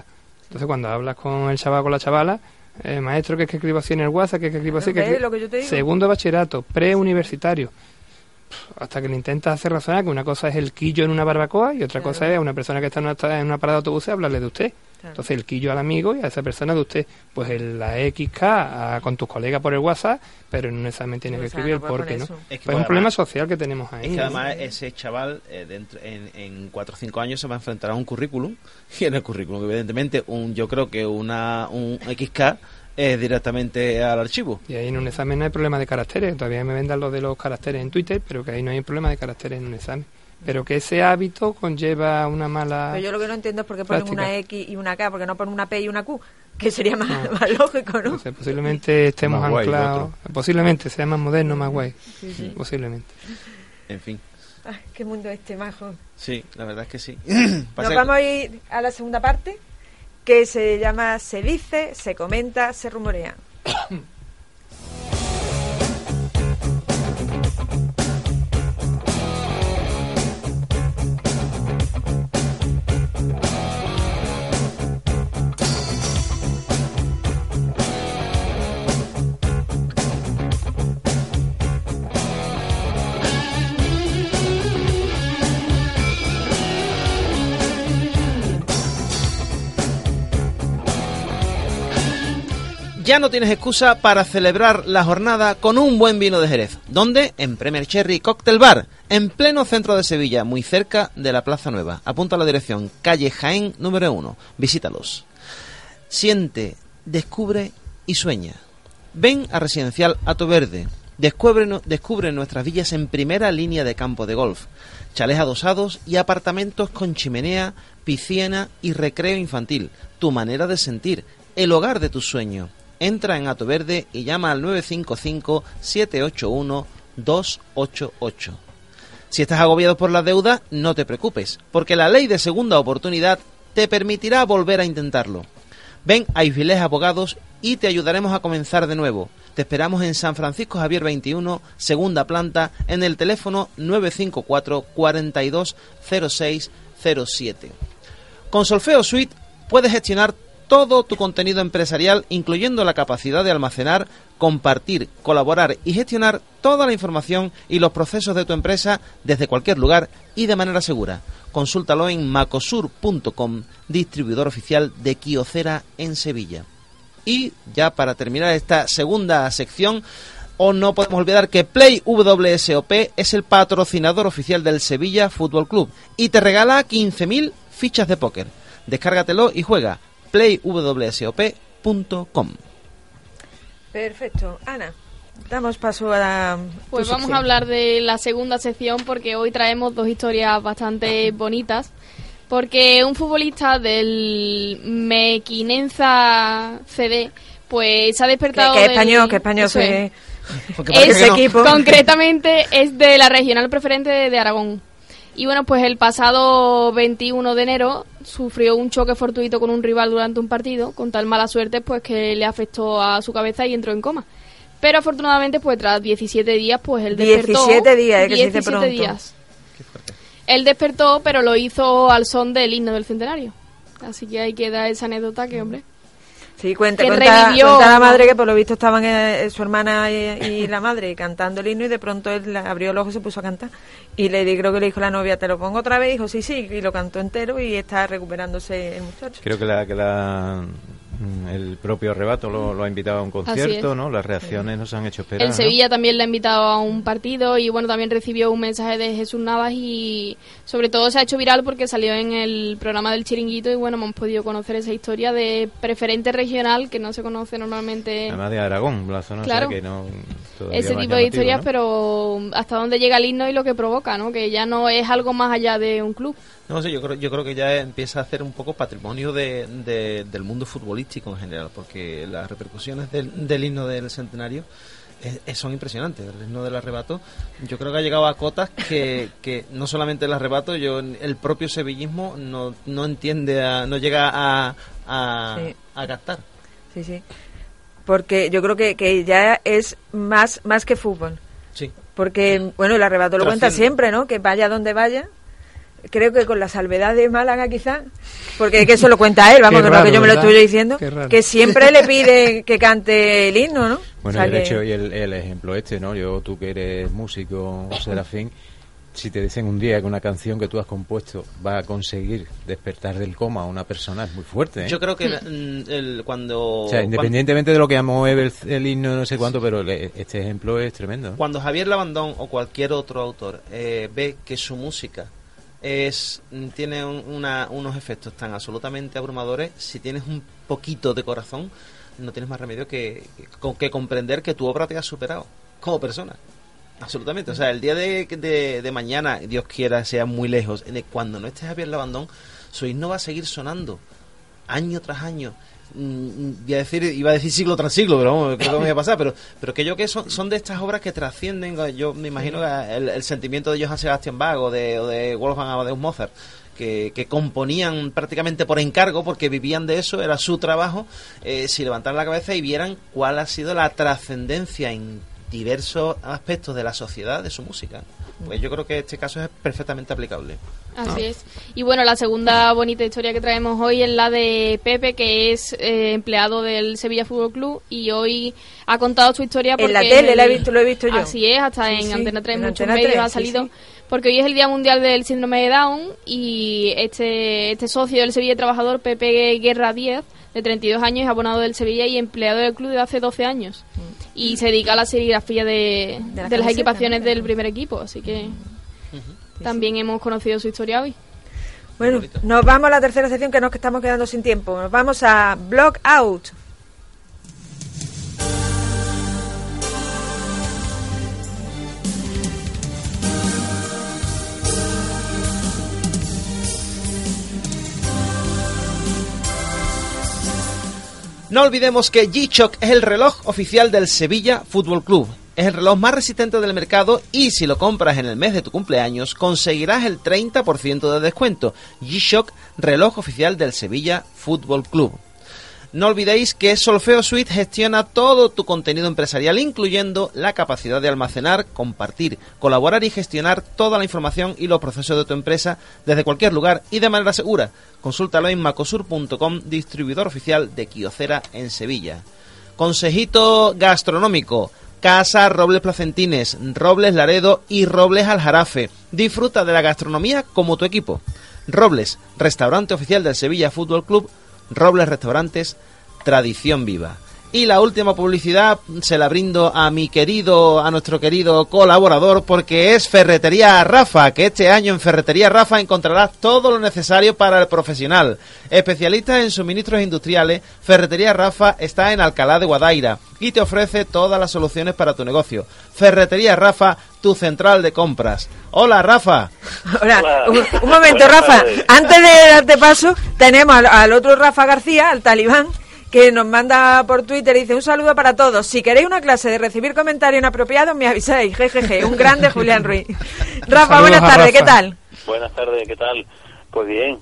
Entonces cuando hablas con el chaval o con la chavala, eh, maestro, que es que escribo así en el WhatsApp, que es que escribo así, que ¿Ves escribo- lo que yo te digo? Segundo bachillerato, preuniversitario. Hasta que le intentas hacer razonar que una cosa es el quillo en una barbacoa y otra Claro. cosa es a una persona que está en una, en una parada de autobús hablarle de usted. Claro. Entonces el quillo al amigo y a esa persona de usted. Pues el, la XK a- con tus colegas por el WhatsApp, pero un examen tienes que escribir no el porqué, poner ¿no? Es que, Pues es un además- problema social que tenemos ahí. Es que ¿no? además ese chaval eh, dentro, en, en 4 o 5 años se va a enfrentar a un currículum y en el currículum evidentemente un yo creo que una un XK es directamente al archivo. Y ahí en un examen no hay problema de caracteres. Todavía me vendan lo de los caracteres en Twitter, pero que ahí no hay problema de caracteres en un examen. Pero que ese hábito conlleva una mala... Pero yo lo que no entiendo es por qué ponen Práctica. una X y una K, porque no ponen una P y una Q, que sería más, Ah. más lógico, ¿no? No sé, posiblemente estemos Más guay, anclados. Posiblemente sea más moderno, más guay. Sí, sí. Posiblemente. En fin, Ay, qué mundo este, majo. sí, la verdad es que sí. Nos vamos a ir a la segunda parte, que se llama Se dice, se comenta, se rumorea. Ya no tienes excusa para celebrar la jornada con un buen vino de Jerez. ¿Dónde? En Premier Cherry Cocktail Bar, en pleno centro de Sevilla, muy cerca de la Plaza Nueva. Apunta a la dirección, calle Jaén número 1. Visítalos. Siente, descubre y sueña. Ven a Residencial Ato Verde. Descubre, nuestras villas en primera línea de campo de golf. Chalés adosados y apartamentos con chimenea, piscina y recreo infantil. Tu manera de sentir. El hogar de tus sueños. Entra en Ato Verde y llama al 955-781-288. Si estás agobiado por la deuda, no te preocupes, porque la ley de segunda oportunidad te permitirá volver a intentarlo. Ven a Isvilés Abogados y te ayudaremos a comenzar de nuevo. Te esperamos en San Francisco Javier 21, segunda planta, en el teléfono 954 420607. Con Solfeo Suite puedes gestionar todo tu contenido empresarial, incluyendo la capacidad de almacenar, compartir, colaborar y gestionar toda la información y los procesos de tu empresa desde cualquier lugar y de manera segura. Consúltalo en macosur.com, distribuidor oficial de Kiocera en Sevilla. Y ya para terminar esta segunda sección, o no podemos olvidar que Play WSOP es el patrocinador oficial del Sevilla Fútbol Club y te regala 15.000 fichas de póker. Descárgatelo y juega playwsop.com. Perfecto. Ana, damos paso a la... Pues vamos sección. a hablar de la segunda sección porque hoy traemos dos historias bastante bonitas. Porque un futbolista del Mequinenza CD pues se ha Que, despertado que español, que español se... es. Porque parece Es- que no. equipo. Concretamente es de la regional preferente de, de Aragón. Y bueno, pues el pasado 21 de enero sufrió un choque fortuito con un rival durante un partido, con tal mala suerte pues que le afectó a su cabeza y entró en coma. Pero afortunadamente pues tras 17 días pues él despertó. 17 días, eh, que se dice 17 pronto. días. Él despertó, pero lo hizo al son del himno del centenario. Así que hay que dar esa anécdota que, hombre, Sí, cuenta, que cuenta, revivió, cuenta la madre que por lo visto estaban eh, su hermana y, y la madre cantando el himno y de pronto él la- abrió el ojo y se puso a cantar. Y le di- creo que le dijo la novia, ¿te lo pongo otra vez? Y dijo, sí, sí, y lo cantó entero y está recuperándose el muchacho. Creo que la, que la, el propio Rebato lo, lo ha invitado a un concierto. ¿no? Las reacciones nos han hecho esperar. El ¿no? Sevilla también le ha invitado a un partido y bueno, también recibió un mensaje de Jesús Navas y sobre todo se ha hecho viral porque salió en el programa del Chiringuito y bueno, hemos podido conocer esa historia de preferente regional que no se conoce normalmente Además de Aragón, la zona o sea Claro. que no... ese tipo de historias, ¿no? pero hasta dónde llega el himno y lo que provoca, ¿no? Que ya no es algo más allá de un club. No sé, yo creo, yo creo que ya empieza a hacer un poco patrimonio de, de- del mundo futbolístico en general, porque las repercusiones del, del himno del centenario es- es- son impresionantes. El himno del arrebato, yo creo que ha llegado a cotas que, que no solamente el arrebato, yo el propio sevillismo no, no entiende, a- no llega a, a, Sí. a captar. Sí, sí. Porque yo creo que, que ya es más, más que fútbol. Sí. Porque, bueno, el arrebato lo cuenta siempre, ¿no? Que vaya donde vaya. Creo que con la salvedad de Málaga, quizá. Porque que eso lo cuenta él, vamos, que no raro, que yo me lo estoy diciendo. Que siempre le pide que cante el himno, ¿no? Bueno, O sea el que- hecho y el, el ejemplo este, ¿no? Yo, tú que eres músico, Serafín, si te dicen un día que una canción que tú has compuesto va a conseguir despertar del coma a una persona, es muy fuerte, ¿eh? Yo creo que mm, el- cuando... o sea, independientemente de lo que mueve el, el himno, no sé cuánto, pero le- este ejemplo es tremendo. Cuando Javier Labandón o cualquier otro autor eh, ve que su música es tiene un- una- unos efectos tan absolutamente abrumadores, si tienes un poquito de corazón, no tienes más remedio que, que, que comprender que tu obra te ha superado como persona. Absolutamente. O sea, el día de, de- mañana, Dios quiera, sea muy lejos, cuando no esté Javier Labandón, su himno va a seguir sonando año tras año. Mm, voy a decir, iba a decir siglo tras siglo, pero vamos, creo que me voy a pasar, pero, pero que yo que son, son de estas obras que trascienden, yo me imagino que el, el sentimiento de Johann Sebastian Bach o de, o de Wolfgang Amadeus Mozart, que, que componían prácticamente por encargo, porque vivían de eso, era su trabajo, eh, si levantaran la cabeza y vieran cuál ha sido la trascendencia en diversos aspectos de la sociedad de su música. Pues yo creo que este caso es perfectamente aplicable. Así es. Y bueno, la segunda bonita historia que traemos hoy es la de Pepe, que es eh, empleado del Sevilla Fútbol Club y hoy ha contado su historia porque En la tele el- la he visto, lo he visto yo. Así es, hasta Sí, en sí, Antena 3 en muchos Antena medios 3, ha salido. sí. Porque hoy es el Día Mundial del Síndrome de Down y este, este socio del Sevilla Trabajador, Pepe Guerra Díaz, de 32 años, es abonado del Sevilla y empleado del club de hace 12 años. Y se dedica a la serigrafía de, De las de las camisetas, equipaciones del primer equipo. Así que también hemos conocido su historia hoy. Bueno, nos vamos a la tercera sección que nos estamos quedando sin tiempo. Nos vamos a Block Out. No olvidemos que G-Shock es el reloj oficial del Sevilla Fútbol Club. Es el reloj más resistente del mercado y si lo compras en el mes de tu cumpleaños conseguirás el 30% de descuento. G-Shock, reloj oficial del Sevilla Fútbol Club. No olvidéis que Solfeo Suite gestiona todo tu contenido empresarial, incluyendo la capacidad de almacenar, compartir, colaborar y gestionar toda la información y los procesos de tu empresa desde cualquier lugar y de manera segura. Consúltalo en macosur.com, distribuidor oficial de Kiocera en Sevilla. Consejito gastronómico. Casa Robles Placentines, Robles Laredo y Robles Aljarafe. Disfruta de la gastronomía como tu equipo. Robles, restaurante oficial del Sevilla Fútbol Club. Robles Restaurantes, tradición viva. Y la última publicidad se la brindo a mi querido, a nuestro querido colaborador, porque es Ferretería Rafa, que este año en Ferretería Rafa encontrarás todo lo necesario para el profesional. Especialista en suministros industriales, Ferretería Rafa está en Alcalá de Guadaira y te ofrece todas las soluciones para tu negocio. Ferretería Rafa, tu central de compras. Hola, Rafa. Hola, Hola. Un, un momento, Rafa. Antes de darte paso, tenemos al, al otro Rafa García, al talibán, que nos manda por Twitter y dice un saludo para todos. Si queréis una clase de recibir comentarios inapropiados, me avisáis. Jejeje, un grande Julián Ruiz. Rafa, buenas a tardes, ¿qué tal? Buenas tardes, ¿qué tal? Pues bien.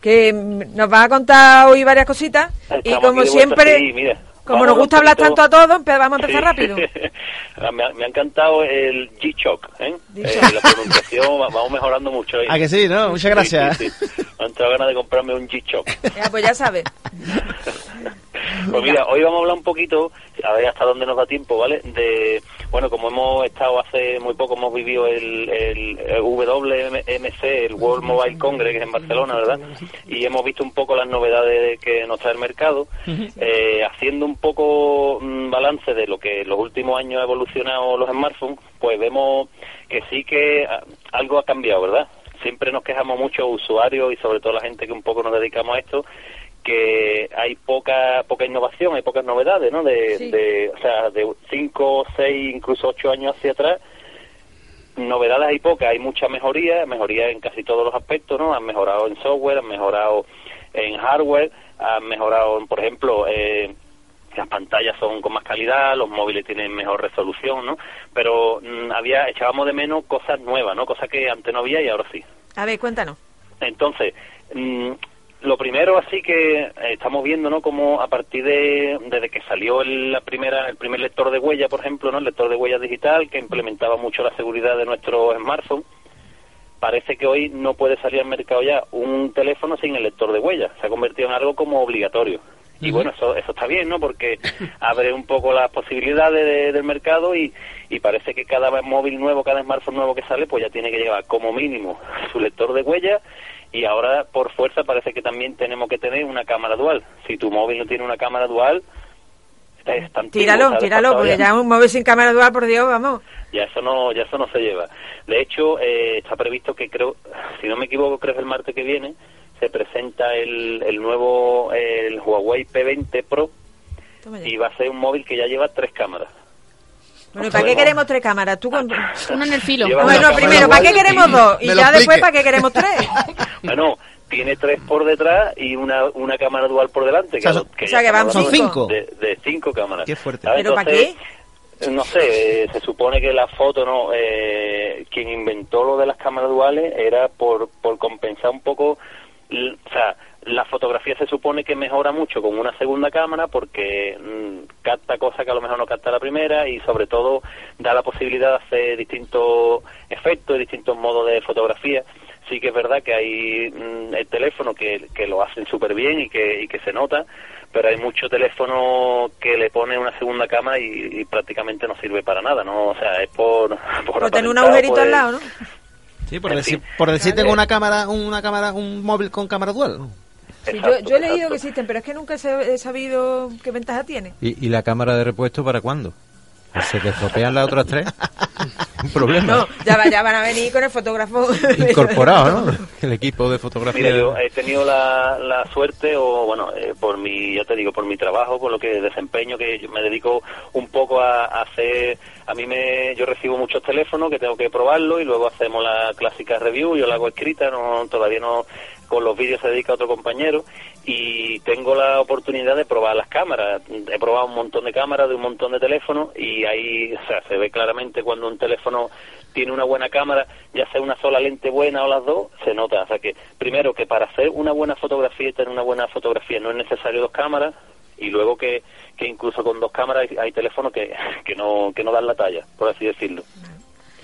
Que mm, nos va a contar hoy varias cositas y Estamos como de vuelta, siempre, sí, mira, como vamos nos gusta hablar tanto a todos, vamos a empezar Sí. rápido. me, ha, me ha encantado el G-Shock, ¿eh? Eh, la pronunciación, va- vamos mejorando mucho. ahí. A que sí, ¿no? Muchas gracias. Sí, sí, sí. Me han entrado ganas de comprarme un G-Shock. Ya, pues ya sabes. Pues mira, hoy vamos a hablar un poquito, a ver hasta dónde nos da tiempo, ¿vale? De, bueno, como hemos estado hace muy poco, hemos vivido el, el, el WMC, el World Mobile Congress, en Barcelona, ¿verdad? Y hemos visto un poco las novedades que nos trae el mercado, eh, haciendo un poco mm, balance de lo que los últimos años ha evolucionado los smartphones, pues vemos que sí que ah, algo ha cambiado, ¿verdad? Siempre nos quejamos mucho usuarios y sobre todo la gente que un poco nos dedicamos a esto, que hay poca poca innovación, hay pocas novedades, ¿no? De, Sí. de o sea, de 5, 6, incluso 8 años hacia atrás, novedades hay pocas, hay mucha mejoría, mejoría en casi todos los aspectos, ¿no? Han mejorado en software, han mejorado en hardware, han mejorado, por ejemplo, eh, las pantallas son con más calidad, los móviles tienen mejor resolución, ¿no? Pero mm, había echábamos de menos cosas nuevas, ¿no? Cosas que antes no había y ahora sí. A ver, cuéntanos. Entonces, mm, lo primero así que eh, estamos viendo, ¿no? Como a partir de desde que salió el, la primera el primer lector de huella, por ejemplo, ¿no? El lector de huella digital que implementaba mucho la seguridad de nuestro smartphone. Parece que hoy no puede salir al mercado ya un teléfono sin el lector de huella. Se ha convertido en algo como obligatorio. Y bueno, eso, eso está bien, ¿no? Porque abre un poco las posibilidades de- del mercado y, y parece que cada móvil nuevo, cada smartphone nuevo que sale, pues ya tiene que llevar como mínimo su lector de huella y ahora por fuerza parece que también tenemos que tener una cámara dual. Si tu móvil no tiene una cámara dual, tan Tíralo, tíralo, porque ya un móvil sin cámara dual, por Dios, vamos. ya eso no ya eso no se lleva de hecho eh, está previsto que creo si no me equivoco creo que el martes que viene se presenta el, el nuevo el Huawei P20 Pro y va a ser un móvil que ya lleva tres cámaras Bueno, ¿y para qué queremos tres cámaras? Tú con... Uno en el filo. Lleva Bueno, una primero, ¿para qué queremos dos? Y ya después. ¿para qué queremos tres? bueno tiene tres por detrás y una, una cámara dual por delante O sea, que, o sea, que van estamos cinco. De, de cinco cámaras Qué fuerte. ¿Pero para Entonces, eh, No sé, eh, se supone que la foto, ¿no? Eh, quien inventó lo de las cámaras duales era por, por compensar un poco, o sea, la fotografía se supone que mejora mucho con una segunda cámara porque mm, capta cosas que a lo mejor no capta la primera y sobre todo da la posibilidad de hacer distintos efectos, distintos modos de fotografía. Sí que es verdad que hay mm, el teléfono que, que lo hacen súper bien y que, y que se nota, pero hay mucho teléfono que le pone una segunda cámara y, y prácticamente no sirve para nada, ¿no? O sea, es por... Por, Por tener un agujerito al el- lado, ¿no? Sí, por decir, por decir Claro. tengo una cámara, una cámara, un móvil con cámara dual. Sí, yo, Exacto, yo he leído exacto. que existen, pero es que nunca he sabido qué ventaja tiene. ¿Y, y la cámara de repuesto para cuándo? ¿Se te estropean las otras tres? Un problema. No, ya, va- ya van a venir con el fotógrafo. Incorporado, ¿no? El equipo de fotografía. Mira, yo he tenido la, la suerte, o bueno, eh, por mi, ya te digo, por mi trabajo, por lo que desempeño, que yo me dedico un poco a, a hacer, a mí me, yo recibo muchos teléfonos que tengo que probarlo y luego hacemos la clásica review, yo la hago escrita, no, todavía no, con los vídeos se dedica otro compañero y tengo la oportunidad de probar las cámaras. He probado un montón de cámaras de un montón de teléfonos y ahí, o sea, se ve claramente cuando un teléfono tiene una buena cámara, ya sea una sola lente buena o las dos, se nota. O sea que, primero, que para hacer una buena fotografía y tener una buena fotografía no es necesario dos cámaras, y luego que, que incluso con dos cámaras hay, hay teléfonos que, que, no, que no dan la talla, por así decirlo.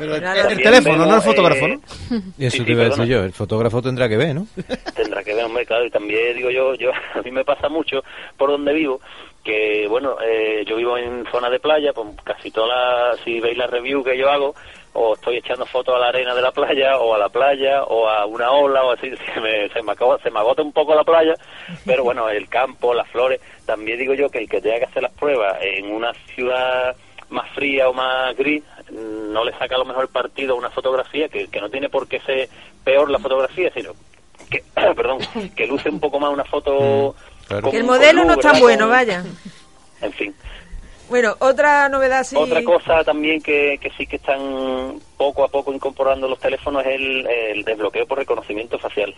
Pero el, teléfono, no el fotógrafo, eh, ¿no? Y eso Sí, te sí, iba a decir yo, el fotógrafo tendrá que ver, ¿no? tendrá que ver, hombre, claro, y también digo yo, yo a mí me pasa mucho por donde vivo, que bueno, eh, yo vivo en zona de playa, pues casi todas las, si veis la review que yo hago, o estoy echando fotos a la arena de la playa, o a la playa, o a una ola, o así, se me, se me, acaba- se me agota un poco la playa, pero bueno, el campo, las flores, también digo yo que el que tenga que hacer las pruebas en una ciudad más fría o más gris, mm, no le saca a lo mejor partido a una fotografía que, que no tiene por qué ser peor la fotografía, sino que, perdón, que luce un poco más una foto. claro. con- Que el modelo no luz, es tan ¿verdad? bueno, vaya. En fin. Bueno, otra novedad sí. Otra cosa también que, que sí que están poco a poco incorporando los teléfonos es el, el desbloqueo por reconocimiento facial.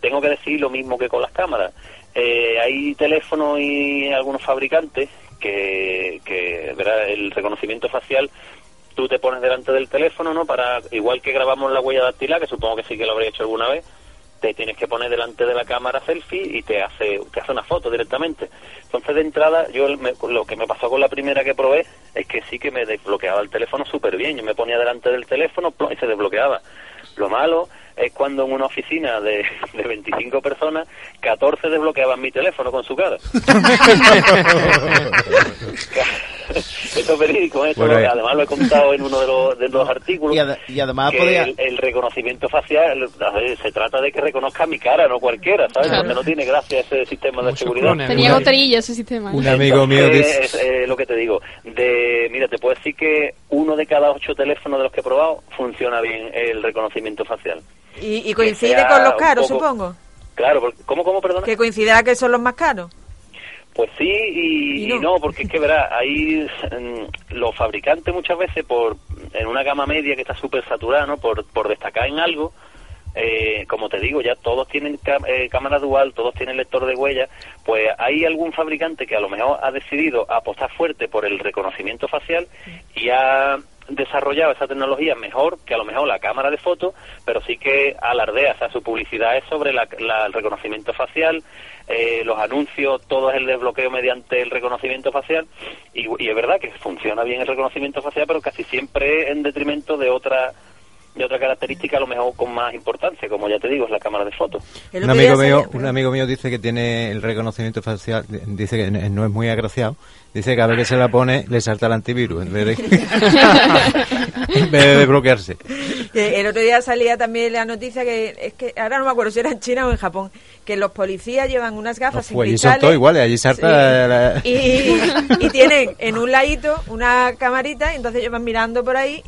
Tengo que decir lo mismo que con las cámaras. Eh, hay teléfonos y algunos fabricantes que, que ¿verdad? el reconocimiento facial tú te pones delante del teléfono, ¿no? Para igual que grabamos la huella dactilar, que supongo que sí que lo habría hecho alguna vez, te tienes que poner delante de la cámara selfie y te hace te hace una foto directamente. Entonces de entrada yo me- lo que me pasó con la primera que probé es que sí que me desbloqueaba el teléfono súper bien. Yo me ponía delante del teléfono y se desbloqueaba. Lo malo es cuando en una oficina de, de 25 personas, 14 desbloqueaban mi teléfono con su cara. Eso es verídico, ¿eh? Eso Bueno, lo- eh. además lo he contado en uno de los, de los artículos. Y, ade- y además que podía... el, el reconocimiento facial ver, se trata de que reconozca mi cara, no cualquiera, ¿sabes? Claro. Donde no tiene gracia ese sistema de seguridad. Tenía goterilla ese sistema. ¿eh? Un amigo mío dice... es, eh, lo que te digo. De, mira, te puedo decir que uno de cada ocho teléfonos de los que he probado funciona bien el reconocimiento facial. Y, y coincide con los caros, poco- supongo. Claro, ¿cómo, cómo, perdona? Que coincidirá que son los más caros. Pues sí y, Y no. y no, porque es que verás, ahí mm, los fabricantes muchas veces por en una gama media que está súper saturada, ¿no? Por, por destacar en algo, eh, como te digo, ya todos tienen eh, cámara dual, todos tienen lector de huella, pues hay algún fabricante que a lo mejor ha decidido apostar fuerte por el reconocimiento facial y ha desarrollado esa tecnología mejor que a lo mejor la cámara de foto, pero sí que alardea, o sea, su publicidad es sobre la- la- el reconocimiento facial, eh, los anuncios, todo es el desbloqueo mediante el reconocimiento facial, y, y es verdad que funciona bien el reconocimiento facial, pero casi siempre en detrimento de otra de otra característica a lo mejor con más importancia, como ya te digo, es la cámara de fotos. Un amigo, mío, un amigo mío dice que tiene el reconocimiento facial, dice que no es muy agraciado, dice que cada vez que se la pone le salta el antivirus en vez de, en vez de desbloquearse. Que el otro día salía también la noticia que es que ahora no me acuerdo si era en China o en Japón que los policías llevan unas No, gafas sin pues allí son cristales todos iguales, allí salta Sí. la- y, y tienen en un ladito una camarita y entonces ellos van mirando por ahí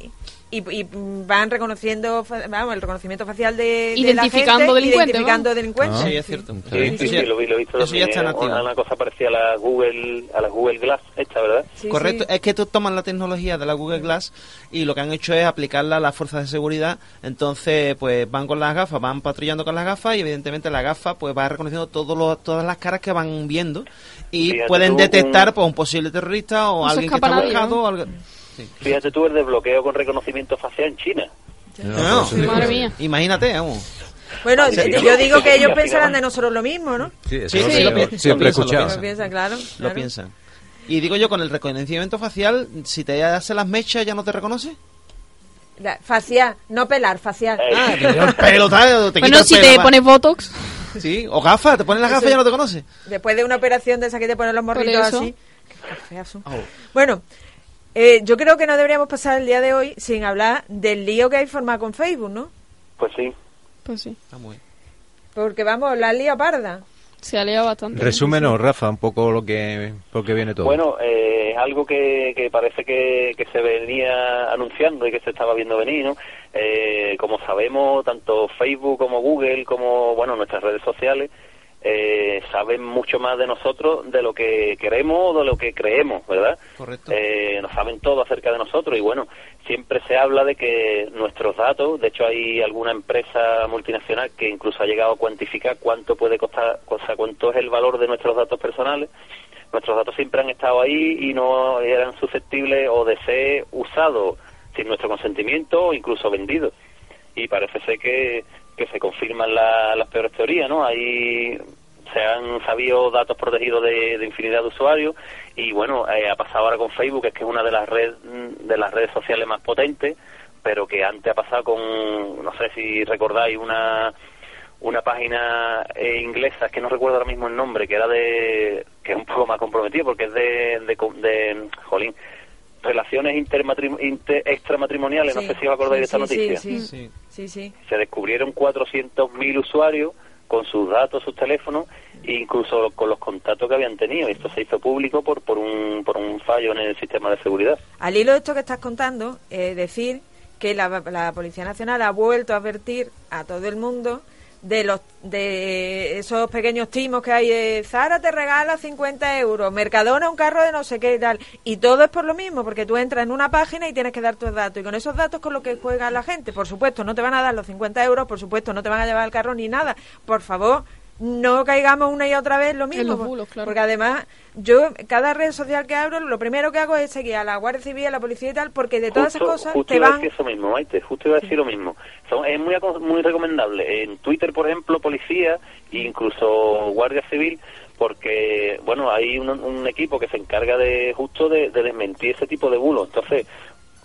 y, y van reconociendo fa- vamos el reconocimiento facial de, de la Identificando gente, delincuentes, identificando delincuentes Ah. Sí, es cierto. Sí, sí, Eso sí, ya- lo, vi, lo he visto eso ya también, está nativo. una, una cosa parecida a la Google a la Google Glass esta, ¿verdad? Sí, Correcto, sí. es que tú tomas la tecnología de la Google Glass y lo que han hecho es aplicarla a las fuerzas de seguridad. Entonces, pues van con las gafas, van patrullando con las gafas y evidentemente la gafa pues va reconociendo todos los, todas las caras que van viendo y Fíjate pueden detectar un- pues, un posible terrorista o No alguien que está buscado. ¿no? o algo- Fíjate tú el desbloqueo con reconocimiento facial en China. No. Madre mía. Imagínate, vamos. bueno Sí, yo digo que ellos pensarán de nosotros lo mismo ¿no? Sí, Sí, lo sí, siempre lo piensan, lo escuchado. Lo piensan claro, Lo piensan. Y digo yo, con el reconocimiento facial, si te hace las mechas, ¿ya no te reconoce? La- facial no pelar facial Ah, el pelo, tal, te quita Bueno, el si pelo, te va. pones Botox, Sí, o gafas, te pones las gafas y ya no te conoce. después de una operación de esa que te ponen los morritos así qué. Oh. Bueno, eh, yo creo que no deberíamos pasar el día de hoy sin hablar del lío que hay formado con Facebook, ¿no? Pues sí. pues sí, Está muy bien. Porque vamos, la lía parda. se ha liado bastante. Resúmenos, Rafa, un poco lo que, por qué viene todo. Bueno, eh, es algo que, que parece que, que se venía anunciando y que se estaba viendo venir, ¿no? Eh, como sabemos, tanto Facebook como Google, como, bueno, nuestras redes sociales, eh, saben mucho más de nosotros de lo que queremos o de lo que creemos, ¿verdad? Correcto. Eh, nos saben todo acerca de nosotros y bueno, siempre se habla de que nuestros datos, de hecho hay alguna empresa multinacional que incluso ha llegado a cuantificar cuánto puede costar, o sea, cuánto es el valor de nuestros datos personales. Nuestros datos siempre han estado ahí y no eran susceptibles o de ser usados sin nuestro consentimiento o incluso vendidos. Y parece ser que, que se confirman la- las peores teorías, ¿no? Ahí se han sabido datos protegidos de, infinidad de usuarios y bueno, eh, ha pasado ahora con Facebook, es que es una de las redes de las redes sociales más potentes, pero que antes ha pasado con, no sé si recordáis, una una página eh, inglesa, es que no recuerdo ahora mismo el nombre, que era de, que es un poco más comprometido porque es de, de, de, jolín, relaciones inter- extramatrimoniales, no sé si os acordáis de esta sí, noticia. Sí, sí, sí, sí. Se descubrieron 400.000 usuarios con sus datos, sus teléfonos, e incluso con los contactos que habían tenido. Esto se hizo público por, por, un, por un fallo en el sistema de seguridad. Al hilo de esto que estás contando, eh, decir que la, la Policía Nacional ha vuelto a advertir a todo el mundo de los de esos pequeños timos que hay de Zara te regala 50 euros, Mercadona un carro de no sé qué y tal. Y todo es por lo mismo, porque tú entras en una página y tienes que dar tus datos. Y con esos datos con lo que juega la gente, por supuesto, no te van a dar los 50 euros, por supuesto, no te van a llevar el carro ni nada. Por favor, no caigamos una y otra vez lo mismo. los por- bulos, claro. Porque además, yo, cada red social que abro, lo primero que hago es seguir a la Guardia Civil, a la policía y tal, porque de todas Justo, esas cosas justo te iba a decir eso mismo, Maite, justo iba a decir lo mismo. Son- es muy, muy recomendable. En Twitter, por ejemplo, policía e incluso Guardia Civil, porque, bueno, hay un, un equipo que se encarga de justo de, de desmentir ese tipo de bulos. Entonces,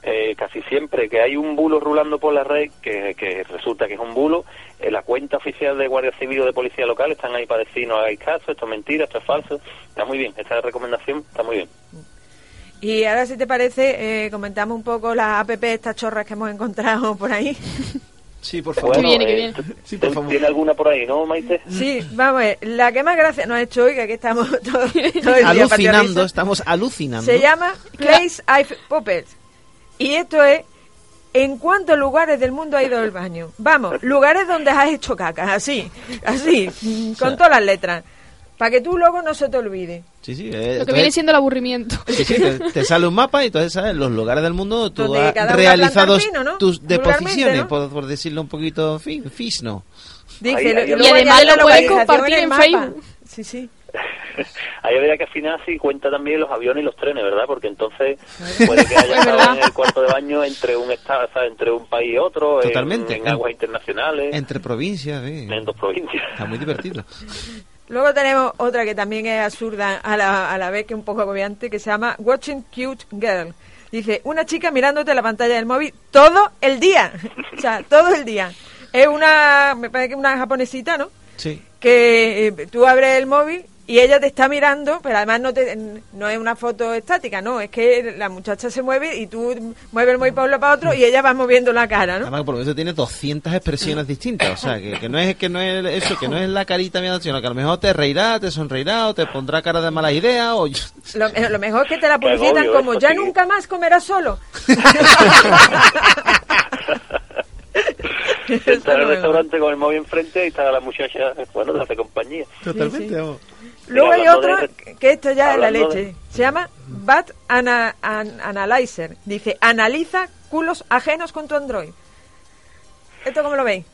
eh, casi siempre que hay un bulo rulando por la red, que, que resulta que es un bulo, en la cuenta oficial de Guardia Civil o de Policía Local están ahí para decir no hagáis caso, esto es mentira, esto es falso. Está muy bien, esta recomendación está muy bien. Y ahora, si te parece, eh, comentamos un poco las app, estas chorras que hemos encontrado por ahí. Sí, por Bueno, viene, que eh, viene. ¿tú- Sí, por tú favor. ¿Tiene alguna por ahí, no, Maite? Sí, vamos a ver, la que más gracia nos ha hecho hoy, que aquí estamos todo, todo el día partiendo de Alucinando, estamos alucinando. se llama Place I've Puppets. Y esto es en cuántos lugares del mundo ha ido el baño. Vamos, lugares donde has hecho caca, así, así, con todas las letras. Para que tú luego no se te olvide. Sí, sí. eh, Lo que entonces- viene siendo el aburrimiento. Sí, sí, te, te sale un mapa y entonces sabes los lugares del mundo tú has realizado al tus deposiciones, ¿no? por, por decirlo un poquito fin, fisno. Dice, y además lo la puedes compartir el en mapa. Facebook. Sí, sí. Ahí habría que afinar si cuenta también los aviones y los trenes, ¿verdad? Porque entonces puede que haya Es estado en el cuarto de baño entre un estado, o sea, entre un país y otro, en- Totalmente. en, aguas internacionales, Entre provincias, sí. en dos provincias. Está muy divertido. Luego tenemos otra que también es absurda a la, a la vez que un poco agobiante, que se llama Watching Cute Girl. Dice, una chica mirándote la pantalla del móvil todo el día. o sea, todo el día. Es una, me parece que una japonesita, ¿no? Sí. Que eh, tú abres el móvil y ella te está mirando, pero además no, te, no es una foto estática, no, es que la muchacha se mueve y tú mueves el móvil para un lado para otro y ella va moviendo la cara, ¿no? Además, por eso tiene 200 expresiones distintas. O sea, que, que no es que no es eso, que no es la carita mirando, sino que a lo mejor te reirá, te sonreirá, o te pondrá cara de mala idea, o... Lo, lo mejor es que te la publicitan como ya sí. nunca más comerás solo. Está en el restaurante con el móvil enfrente y está la muchacha, bueno, te hace compañía. Totalmente, vamos. Luego hay otro de- que esto ya es la leche. de- Se llama Bat Ana- An- Analyzer. Dice, analiza culos ajenos con tu Android. ¿Esto cómo lo veis?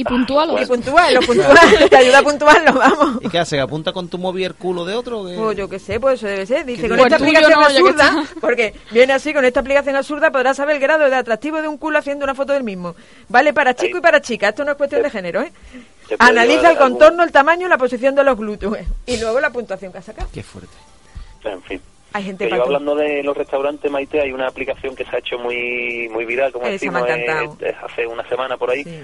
Y puntúalo. Y puntual, lo puntual, te ayuda a puntuarlo, vamos. ¿Y qué hace? ¿Que apunta con tu móvil el culo de otro? Pues yo qué sé, pues eso debe ser. Dice, con esta aplicación no, absurda, porque viene así, con esta aplicación absurda podrás saber el grado de atractivo de un culo haciendo una foto del mismo. Vale para chico y para chica, esto no es cuestión de género, ¿eh? Analiza el algún- contorno, el tamaño y la posición de los glúteos. ¿eh? Y luego la puntuación que ha sacado. Qué fuerte. En fin. Hay gente yo hablando de los restaurantes, Maite, hay una aplicación que se ha hecho muy muy viral, como Esa decimos, me ha eh, encantado. eh, hace una semana por ahí, Sí.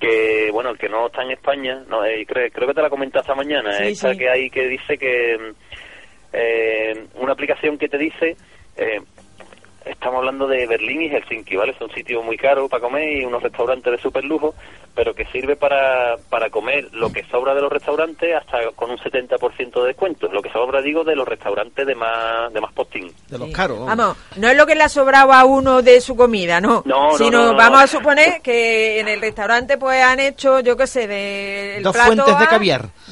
Que, bueno, el que no está en España, no, eh, creo, creo que te la comentaste esta mañana, Sí, esta sí. que hay que dice que mm, eh, una aplicación que te dice, eh, estamos hablando de Berlín y Helsinki, ¿vale? Son sitios muy caros para comer y unos restaurantes de super lujo, pero que sirve para, para comer lo que sobra de los restaurantes hasta con un 70% de descuento, lo que sobra, digo, de los restaurantes de más, de más postín. De los caros. vamos. Vamos, no es lo que le ha sobrado a uno de su comida, no. No, no, Sino no, no, vamos no. a suponer que en el restaurante pues han hecho, yo qué sé, de Dos plato fuentes de A,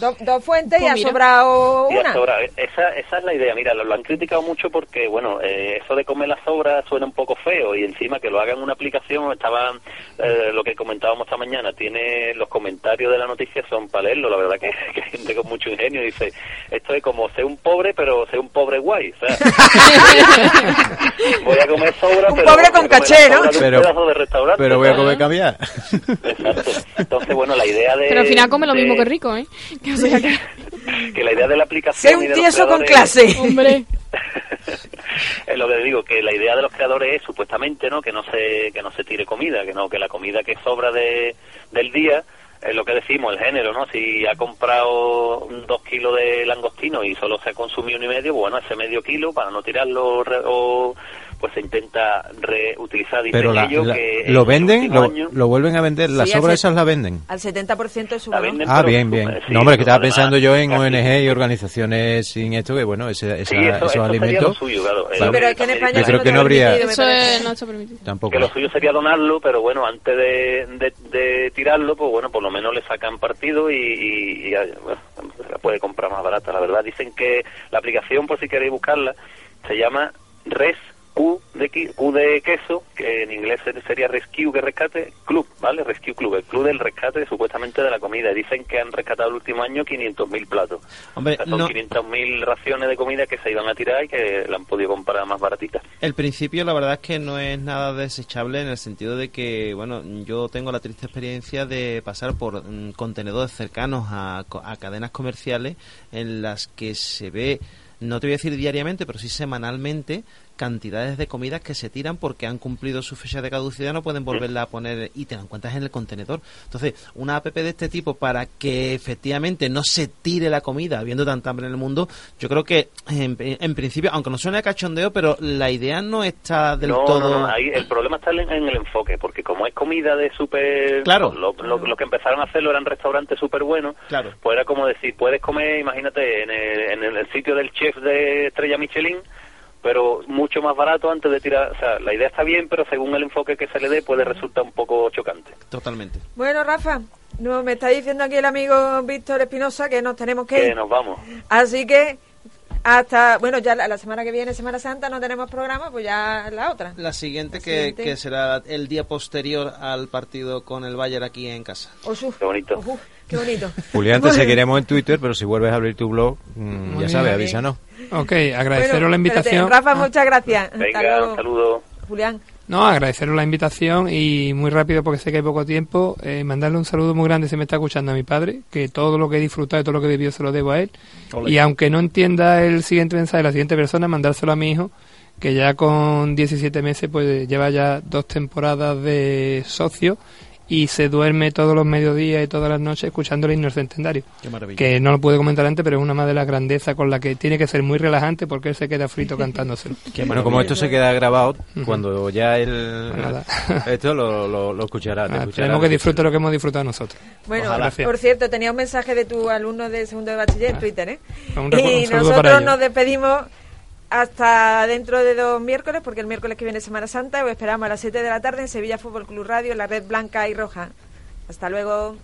do- dos fuentes y Pues ha mira. sobrado Y ha una. sobrado. Esa, esa es la idea. Mira, lo, lo han criticado mucho porque, bueno, eh, eso de comer las sobras suena un poco feo y encima que lo hagan en una aplicación, estaba eh, lo que comentábamos esta mañana, tiene los comentarios de la noticia son para leerlo. La verdad que, que hay gente con mucho ingenio dice, esto es como ser un pobre, pero ser un pobre guay. O sea, voy a comer sobra, Un pero pobre voy a con caché, ¿no? sobra Pero- pedazo de restaurante. Pero voy a comer caviar. Exacto. Entonces, bueno, la idea de... Pero al final come lo de- mismo que rico, ¿eh? Que, o sea que- Que la idea de la aplicación... Sé un tieso con clase. Hombre, es lo que digo que la idea de los creadores es supuestamente no que no se que no se tire comida que no que la comida que sobra de, del día es lo que decimos el género no si ha comprado un dos kilos de langostino y solo se ha consumido uno y medio bueno ese medio kilo para no tirarlo o pues se intenta reutilizar dicen Pero la- que lo venden, lo, años- lo vuelven a vender. Las Sí, obras esas la venden. Al 70% de su valor. venden, Ah, bien, bien. sí, no, hombre, que estaba pensando yo en casi- ONG y organizaciones sin esto, que bueno, ese, esa- Sí, eso, esos eso alimentos suyo, claro. Sí, pero es que en España Yo creo que no habría- permitido, me eso parece. es- no está permitido. tampoco. que lo suyo sería donarlo, pero bueno, antes de, de, de tirarlo, pues bueno, por lo menos le sacan partido y, y- y, bueno, se la puede comprar más barata, la verdad. Dicen que la aplicación, por si queréis buscarla, se llama Res Q de, Q de queso, que en inglés sería Rescue, que rescate, Club, ¿vale? Rescue Club, el club del rescate supuestamente de la comida. Dicen que han rescatado el último año 500.000 platos. Hombre, O sea, son no- 500.000 raciones de comida que se iban a tirar y que la han podido comprar más baratitas. El principio, la verdad es que no es nada desechable en el sentido de que, bueno, yo tengo la triste experiencia de pasar por mm, contenedores cercanos a, a cadenas comerciales en las que se ve, no te voy a decir diariamente, pero sí semanalmente, cantidades de comidas que se tiran porque han cumplido su fecha de caducidad, no pueden volverla a poner y te la encuentras en el contenedor. Entonces, una app de este tipo para que efectivamente no se tire la comida, habiendo tanta hambre en el mundo, yo creo que en, en principio, aunque no suene a cachondeo, pero la idea no está del no, todo... No, no, ahí el problema está en, en el enfoque, porque como es comida de súper... Claro. Lo, lo- lo que empezaron a hacerlo eran restaurantes súper buenos, Claro. pues era como decir, puedes comer, imagínate, en el, en el sitio del chef de Estrella Michelin, pero mucho más barato antes de tirar... O sea, la idea está bien, pero según el enfoque que se le dé puede resultar un poco chocante. Totalmente. Bueno, Rafa, no, me está diciendo aquí el amigo Víctor Espinosa que nos tenemos que Que ir. nos vamos. Así que hasta, bueno, ya la, la semana que viene, Semana Santa, no tenemos programa, pues ya la otra. La siguiente, La que, siguiente. que será el día posterior al partido con el Bayern aquí en casa. Osu. Qué bonito. Qué bonito. Julián, te seguiremos en Twitter, pero si vuelves a abrir tu blog, mm, ya sabes, avísanos. Ok, agradeceros bueno, la invitación. espérate, Rafa, muchas gracias. Hasta Venga, luego. un saludo. Julián. No, agradeceros la invitación y muy rápido porque sé que hay poco tiempo, eh, mandarle un saludo muy grande si me está escuchando a mi padre, que todo lo que he disfrutado y todo lo que he vivido se lo debo a él. Ole. Y aunque no entienda el siguiente mensaje de la siguiente persona, mandárselo a mi hijo, que ya con 17 meses pues lleva ya dos temporadas de socio y se duerme todos los mediodías y todas las noches escuchando el himno centenario. Qué maravilla. Que no lo pude comentar antes, pero es una más de las grandezas con la que tiene que ser muy relajante porque él se queda frito cantándoselo. Bueno, como esto se queda grabado, cuando ya Nada. esto lo, lo, lo escuchará. te Ah, escuchará, que disfrute lo que hemos disfrutado nosotros. Bueno, Ojalá. Gracias. por cierto, tenía un mensaje de tu alumno de segundo de bachiller en Twitter, ¿eh? Un y un saludo para nosotros nos despedimos hasta dentro de dos miércoles, porque el miércoles que viene Semana Santa, os esperamos a las 7 de la tarde en Sevilla Fútbol Club Radio, la red blanca y roja. Hasta luego.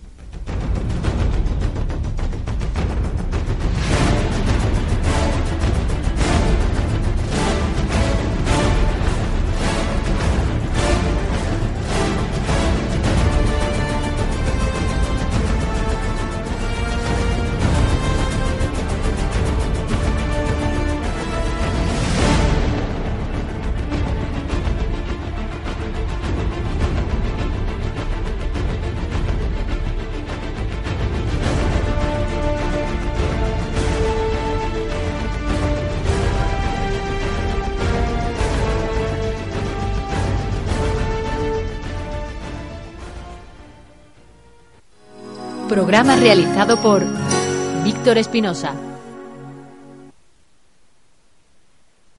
Programa realizado por Víctor Espinosa,